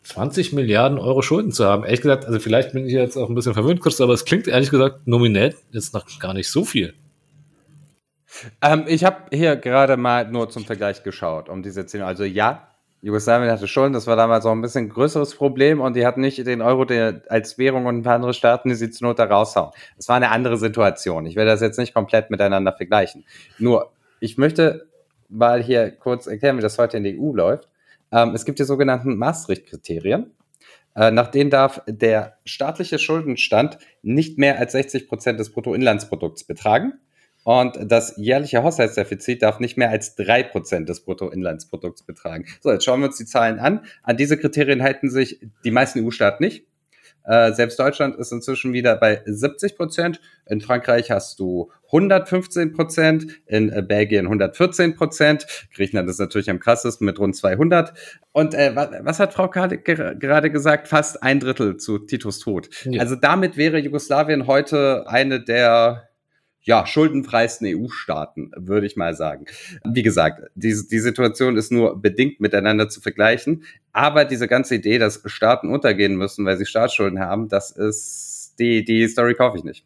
20 Milliarden Euro Schulden zu haben. Ehrlich gesagt, also vielleicht bin ich jetzt auch ein bisschen verwöhnt, Chris, aber es klingt ehrlich gesagt nominell jetzt noch gar nicht so viel. Ähm, ich habe hier gerade mal nur zum Vergleich geschaut, um diese Zählung. Also ja, Jugoslawien hatte Schulden, das war damals auch ein bisschen größeres Problem und die hatten nicht den Euro der, als Währung und ein paar andere Staaten, die sie zur Not da raushauen. Es war eine andere Situation. Ich werde das jetzt nicht komplett miteinander vergleichen. Nur, ich möchte mal hier kurz erklären, wie das heute in der EU läuft. Ähm, es gibt die sogenannten Maastricht-Kriterien. Äh, nach denen darf der staatliche Schuldenstand nicht mehr als 60 Prozent des Bruttoinlandsprodukts betragen. Und das jährliche Haushaltsdefizit darf nicht mehr als drei Prozent des Bruttoinlandsprodukts betragen. So, jetzt schauen wir uns die Zahlen an. An diese Kriterien halten sich die meisten EU-Staaten nicht. Äh, selbst Deutschland ist inzwischen wieder bei 70 Prozent. In Frankreich hast du 115 Prozent, in äh, Belgien 114 Prozent. Griechenland ist natürlich am krassesten mit rund 200. Und äh, was, was hat Frau Kade gerade gesagt? Fast ein Drittel zu Titus Tod. Ja. Also damit wäre Jugoslawien heute eine der ja, schuldenfreisten EU-Staaten, würde ich mal sagen. Wie gesagt, die, die Situation ist nur bedingt miteinander zu vergleichen. Aber diese ganze Idee, dass Staaten untergehen müssen, weil sie Staatsschulden haben, das ist, die, die Story kaufe ich nicht.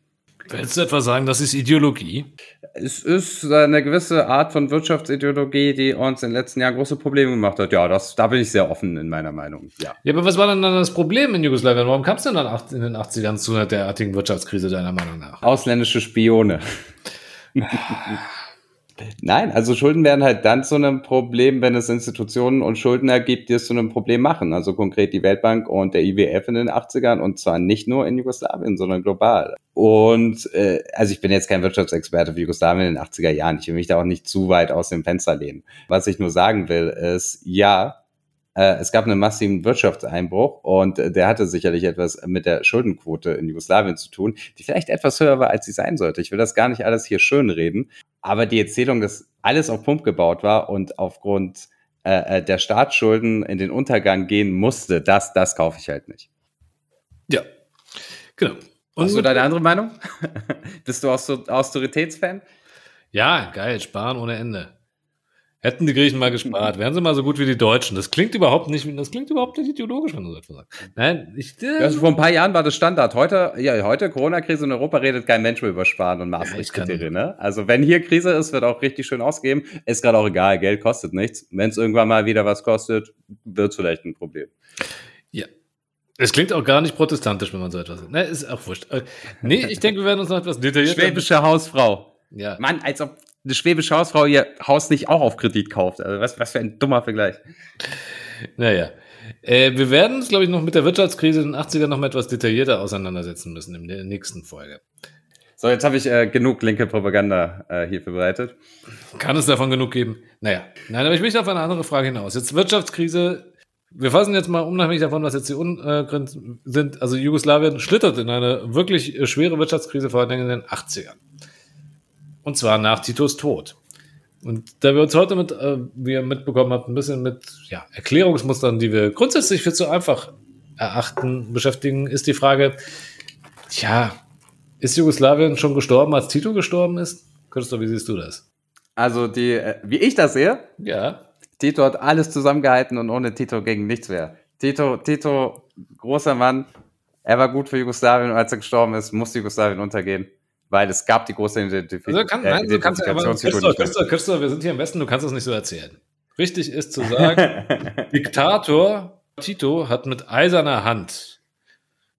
Willst du etwa sagen, das ist Ideologie? Es ist eine gewisse Art von Wirtschaftsideologie, die uns in den letzten Jahren große Probleme gemacht hat. Ja, das, da bin ich sehr offen in meiner Meinung. Ja, ja aber was war denn dann das Problem in Jugoslawien? Warum kam es denn dann in den 80ern zu einer derartigen Wirtschaftskrise deiner Meinung nach? Ausländische Spione. Nein, also Schulden werden halt dann zu einem Problem, wenn es Institutionen und Schuldner gibt, die es zu einem Problem machen. Also konkret die Weltbank und der IWF in den 80ern und zwar nicht nur in Jugoslawien, sondern global. Und äh, also ich bin jetzt kein Wirtschaftsexperte für Jugoslawien in den 80er Jahren. Ich will mich da auch nicht zu weit aus dem Fenster lehnen. Was ich nur sagen will, ist, ja, es gab einen massiven Wirtschaftseinbruch und äh, der hatte sicherlich etwas mit der Schuldenquote in Jugoslawien zu tun, die vielleicht etwas höher war, als sie sein sollte. Ich will das gar nicht alles hier schönreden, aber die Erzählung, dass alles auf Pump gebaut war und aufgrund äh, äh, der Staatsschulden in den Untergang gehen musste, das, das kaufe ich halt nicht. Ja, genau. Und Hast du deine andere Meinung? Bist du Austeritätsfan? Ja, geil, sparen ohne Ende. Hätten die Griechen mal gespart, wären sie mal so gut wie die Deutschen. Das klingt überhaupt nicht, das klingt überhaupt nicht ideologisch, wenn du so etwas sagst. Nein, ich, äh, also vor ein paar Jahren war das Standard. Heute, ja, heute Corona-Krise in Europa redet kein Mensch mehr über Sparen und Maastricht-Kriterien. Ne? Also wenn hier Krise ist, wird auch richtig schön ausgeben. Ist gerade auch egal, Geld kostet nichts. Wenn es irgendwann mal wieder was kostet, wird es vielleicht ein Problem. Ja, es klingt auch gar nicht protestantisch, wenn man so etwas sagt. Ne, ist auch wurscht. Äh, nee, ich denke, wir werden uns noch etwas detaillierter. Schwäbische Hausfrau. Ja. Mann, als ob eine schwäbische Hausfrau ihr Haus nicht auch auf Kredit kauft. Also was, was für ein dummer Vergleich. Naja. Äh, wir werden uns, glaube ich, noch mit der Wirtschaftskrise in den 80ern noch mal etwas detaillierter auseinandersetzen müssen in der nächsten Folge. So, jetzt habe ich äh, genug linke Propaganda äh, hier vorbereitet. Kann es davon genug geben? Naja, nein, aber ich möchte auf eine andere Frage hinaus. Jetzt Wirtschaftskrise. Wir fassen jetzt mal unabhängig davon, was jetzt die Ungrenzen sind. Also Jugoslawien schlittert in eine wirklich äh, schwere Wirtschaftskrise, vor allem in den 80ern. Und zwar nach Titos Tod. Und da wir uns heute mit, äh, wie ihr mitbekommen habt, ein bisschen mit ja, Erklärungsmustern, die wir grundsätzlich für zu einfach erachten, beschäftigen, ist die Frage, tja, ist Jugoslawien schon gestorben, als Tito gestorben ist? Christoph, wie siehst du das? Also die, äh, wie ich das sehe, Ja. Tito hat alles zusammengehalten und ohne Tito ging nichts mehr. Tito, Tito, großer Mann, er war gut für Jugoslawien und als er gestorben ist, musste Jugoslawien untergehen, weil es gab die große Identif Also kann, nein, du kannst aber, Identifikationsfigur Christoph, wir sind hier im Westen, du kannst das nicht so erzählen. Richtig ist zu sagen, Diktator Tito hat mit eiserner Hand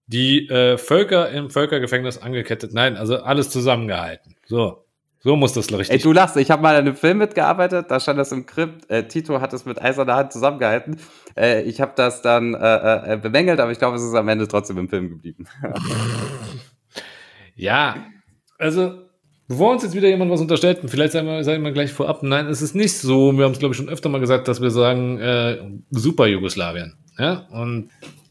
die äh, Völker im Völkergefängnis angekettet. Nein, also alles zusammengehalten. So, so muss das richtig. Ey, du lachst, ich habe mal an einem Film mitgearbeitet, da stand das im Skript, äh, Tito hat es mit eiserner Hand zusammengehalten. Äh, ich habe das dann äh, äh, bemängelt, aber ich glaube, es ist am Ende trotzdem im Film geblieben. Ja, also bevor uns jetzt wieder jemand was unterstellt, vielleicht sagen wir, sagen wir gleich vorab, nein, es ist nicht so. Wir haben es, glaube ich, schon öfter mal gesagt, dass wir sagen, äh, super Jugoslawien. Ja, und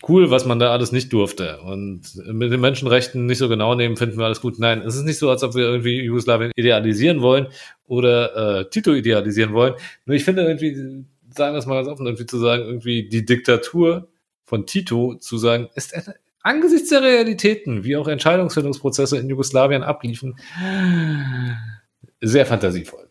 cool, was man da alles nicht durfte. Und mit den Menschenrechten nicht so genau nehmen, finden wir alles gut. Nein, es ist nicht so, als ob wir irgendwie Jugoslawien idealisieren wollen oder äh, Tito idealisieren wollen. Nur ich finde irgendwie, sagen wir es mal ganz offen, irgendwie zu sagen, irgendwie die Diktatur von Tito zu sagen, ist angesichts der Realitäten, wie auch Entscheidungsfindungsprozesse in Jugoslawien abliefen, sehr fantasievoll.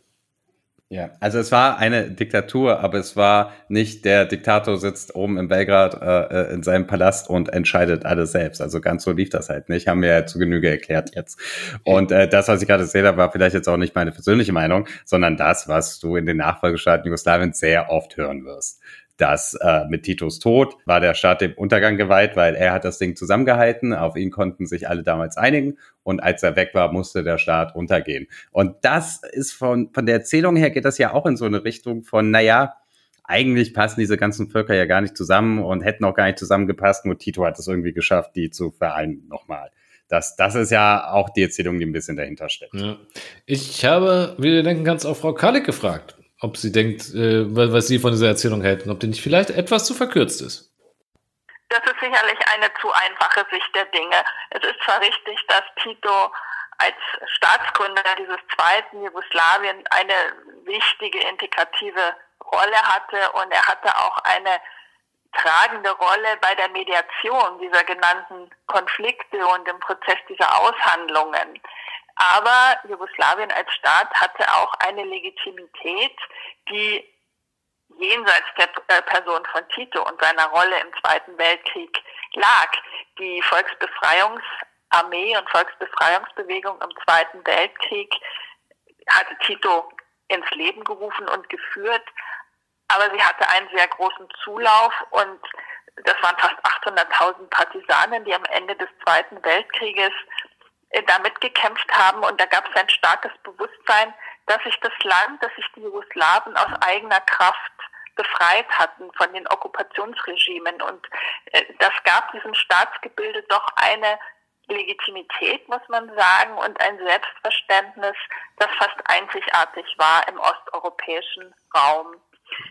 Ja, also es war eine Diktatur, aber es war nicht der Diktator sitzt oben in Belgrad äh, äh, in seinem Palast und entscheidet alles selbst. Also ganz so lief das halt nicht, haben wir ja zu Genüge erklärt jetzt. Und äh, das, was ich gerade erzählt habe, war vielleicht jetzt auch nicht meine persönliche Meinung, sondern das, was du in den Nachfolgestaaten Jugoslawiens sehr oft hören wirst. Dass äh, mit Titos Tod war der Staat dem Untergang geweiht, weil er hat das Ding zusammengehalten, auf ihn konnten sich alle damals einigen und als er weg war, musste der Staat untergehen. Und das ist von, von der Erzählung her geht das ja auch in so eine Richtung von, naja, eigentlich passen diese ganzen Völker ja gar nicht zusammen und hätten auch gar nicht zusammengepasst, nur Tito hat es irgendwie geschafft, die zu vereinen nochmal. Das, das ist ja auch die Erzählung, die ein bisschen dahinter steckt. Ja. Ich habe, wie du denken kannst, auch Frau Kalik gefragt, ob sie denkt, äh, was sie von dieser Erzählung hält und ob die nicht vielleicht etwas zu verkürzt ist. Das ist sicherlich eine zu einfache Sicht der Dinge. Es ist zwar richtig, dass Tito als Staatsgründer dieses zweiten Jugoslawien eine wichtige integrative Rolle hatte und er hatte auch eine tragende Rolle bei der Mediation dieser genannten Konflikte und im Prozess dieser Aushandlungen. Aber Jugoslawien als Staat hatte auch eine Legitimität, die jenseits der äh, Person von Tito und seiner Rolle im Zweiten Weltkrieg lag. Die Volksbefreiungsarmee und Volksbefreiungsbewegung im Zweiten Weltkrieg hatte Tito ins Leben gerufen und geführt, aber sie hatte einen sehr großen Zulauf und das waren fast 800.000 Partisanen, die am Ende des Zweiten Weltkrieges äh, damit gekämpft haben und da gab es ein starkes Bewusstsein, dass sich das Land, dass sich die Jugoslawen aus eigener Kraft befreit hatten von den Okkupationsregimen. Und äh, das gab diesem Staatsgebilde doch eine Legitimität, muss man sagen, und ein Selbstverständnis, das fast einzigartig war im osteuropäischen Raum.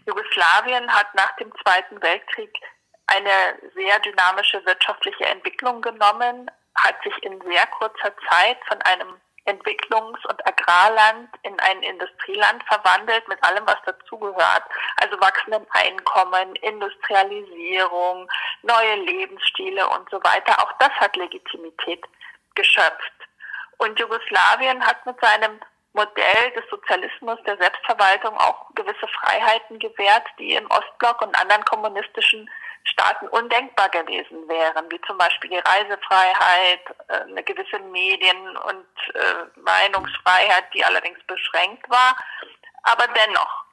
Jugoslawien hat nach dem Zweiten Weltkrieg eine sehr dynamische wirtschaftliche Entwicklung genommen, hat sich in sehr kurzer Zeit von einem Entwicklungs- und Agrarland in ein Industrieland verwandelt, mit allem, was dazugehört. Also wachsenden Einkommen, Industrialisierung, neue Lebensstile und so weiter. Auch das hat Legitimität geschöpft. Und Jugoslawien hat mit seinem Modell des Sozialismus, der Selbstverwaltung auch gewisse Freiheiten gewährt, die im Ostblock und anderen kommunistischen Staaten undenkbar gewesen wären, wie zum Beispiel die Reisefreiheit, äh, eine gewisse Medien- und äh, Meinungsfreiheit, die allerdings beschränkt war, aber dennoch.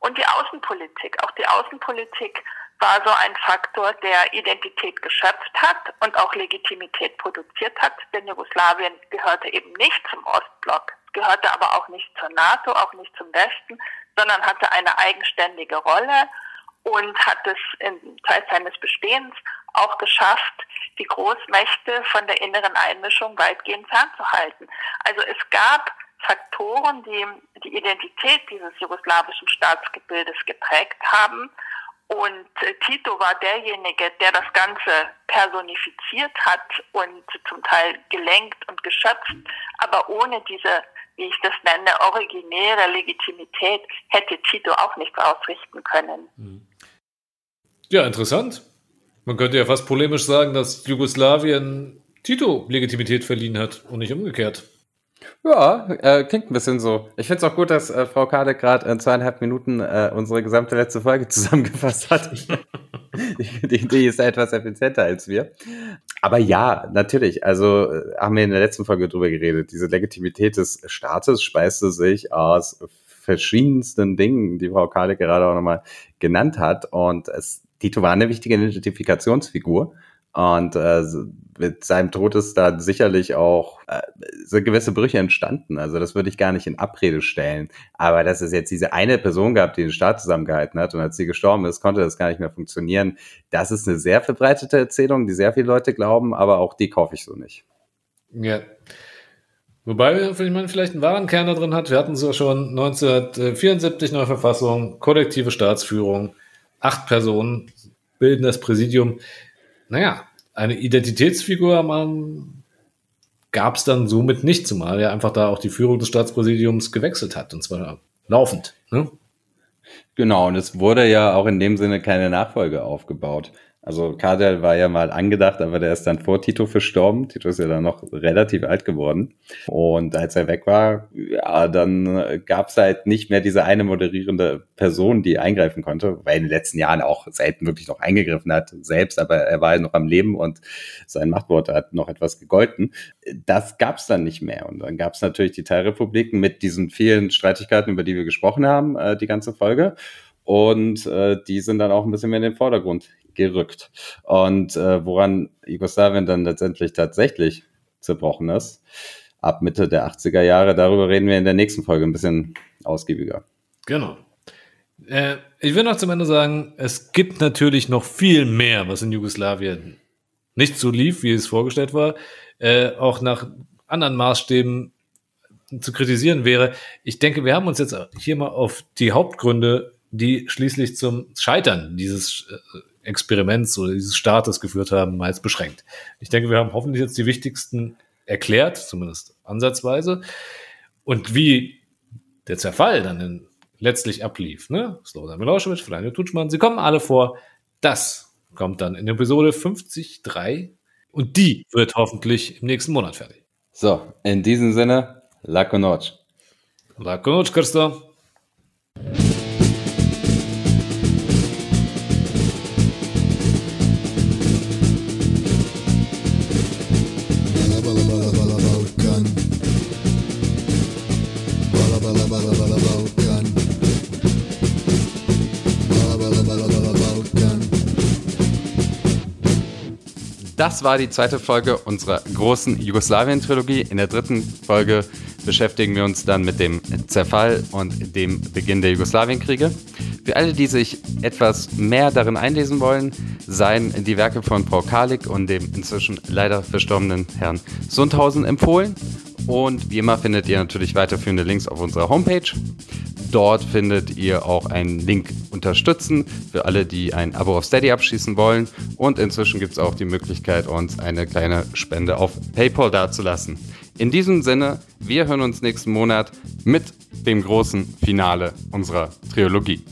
Und die Außenpolitik, auch die Außenpolitik war so ein Faktor, der Identität geschöpft hat und auch Legitimität produziert hat, denn Jugoslawien gehörte eben nicht zum Ostblock, gehörte aber auch nicht zur NATO, auch nicht zum Westen, sondern hatte eine eigenständige Rolle und hat es in Zeit seines Bestehens auch geschafft, die Großmächte von der inneren Einmischung weitgehend fernzuhalten. Also es gab Faktoren, die die Identität dieses jugoslawischen Staatsgebildes geprägt haben. Und Tito war derjenige, der das Ganze personifiziert hat und zum Teil gelenkt und geschöpft. Aber ohne diese, wie ich das nenne, originäre Legitimität hätte Tito auch nichts ausrichten können. Ja, interessant. Man könnte ja fast polemisch sagen, dass Jugoslawien Tito Legitimität verliehen hat und nicht umgekehrt. Ja, äh, klingt ein bisschen so. Ich finde es auch gut, dass äh, Frau Kade gerade in zweieinhalb Minuten äh, unsere gesamte letzte Folge zusammengefasst hat. die, die ist etwas effizienter als wir. Aber ja, natürlich. Also äh, haben wir in der letzten Folge drüber geredet. Diese Legitimität des Staates speiste sich aus verschiedensten Dingen, die Frau Kade gerade auch nochmal genannt hat. Und es, Tito war eine wichtige Identifikationsfigur. Und äh, mit seinem Tod ist da sicherlich auch äh, gewisse Brüche entstanden. Also das würde ich gar nicht in Abrede stellen. Aber dass es jetzt diese eine Person gab, die den Staat zusammengehalten hat und als sie gestorben ist, konnte das gar nicht mehr funktionieren. Das ist eine sehr verbreitete Erzählung, die sehr viele Leute glauben, aber auch die kaufe ich so nicht. Ja. Wobei man vielleicht einen wahren Kern da drin hat. Wir hatten es ja schon 1974 neue Verfassung, kollektive Staatsführung, acht Personen bilden das Präsidium. Naja, eine Identitätsfigur man gab es dann somit nicht, zumal er einfach da auch die Führung des Staatspräsidiums gewechselt hat, und zwar laufend. Ne? Genau, und es wurde ja auch in dem Sinne keine Nachfolge aufgebaut. Also Kardel war ja mal angedacht, aber der ist dann vor Tito verstorben. Tito ist ja dann noch relativ alt geworden. Und als er weg war, ja, dann gab es halt nicht mehr diese eine moderierende Person, die eingreifen konnte, weil in den letzten Jahren auch selten wirklich noch eingegriffen hat selbst, aber er war ja noch am Leben und sein Machtwort hat noch etwas gegolten. Das gab es dann nicht mehr. Und dann gab es natürlich die Teilrepubliken mit diesen vielen Streitigkeiten, über die wir gesprochen haben, äh, die ganze Folge. Und äh, die sind dann auch ein bisschen mehr in den Vordergrund gerückt. Und äh, woran Jugoslawien dann letztendlich tatsächlich zerbrochen ist, ab Mitte der 80er Jahre, darüber reden wir in der nächsten Folge ein bisschen ausgiebiger. Genau. Äh, ich will noch zum Ende sagen, es gibt natürlich noch viel mehr, was in Jugoslawien nicht so lief, wie es vorgestellt war, äh, auch nach anderen Maßstäben zu kritisieren wäre. Ich denke, wir haben uns jetzt hier mal auf die Hauptgründe die schließlich zum Scheitern dieses äh, Experiments oder dieses Staates geführt haben, meist beschränkt. Ich denke, wir haben hoffentlich jetzt die wichtigsten erklärt, zumindest ansatzweise. Und wie der Zerfall dann letztlich ablief, ne? Slobodan Milosevic, Vladimir Tutschmann, sie kommen alle vor. Das kommt dann in Episode 53 und die wird hoffentlich im nächsten Monat fertig. So, in diesem Sinne, Lako Noc. Lako Das war die zweite Folge unserer großen Jugoslawien-Trilogie. In der dritten Folge beschäftigen wir uns dann mit dem Zerfall und dem Beginn der Jugoslawienkriege. Für alle, die sich etwas mehr darin einlesen wollen, seien die Werke von Frau Kalik und dem inzwischen leider verstorbenen Herrn Sundhausen empfohlen. Und wie immer findet ihr natürlich weiterführende Links auf unserer Homepage. Dort findet ihr auch einen Link unterstützen für alle, die ein Abo auf Steady abschließen wollen. Und inzwischen gibt es auch die Möglichkeit, uns eine kleine Spende auf PayPal dazulassen. In diesem Sinne, wir hören uns nächsten Monat mit dem großen Finale unserer Trilogie.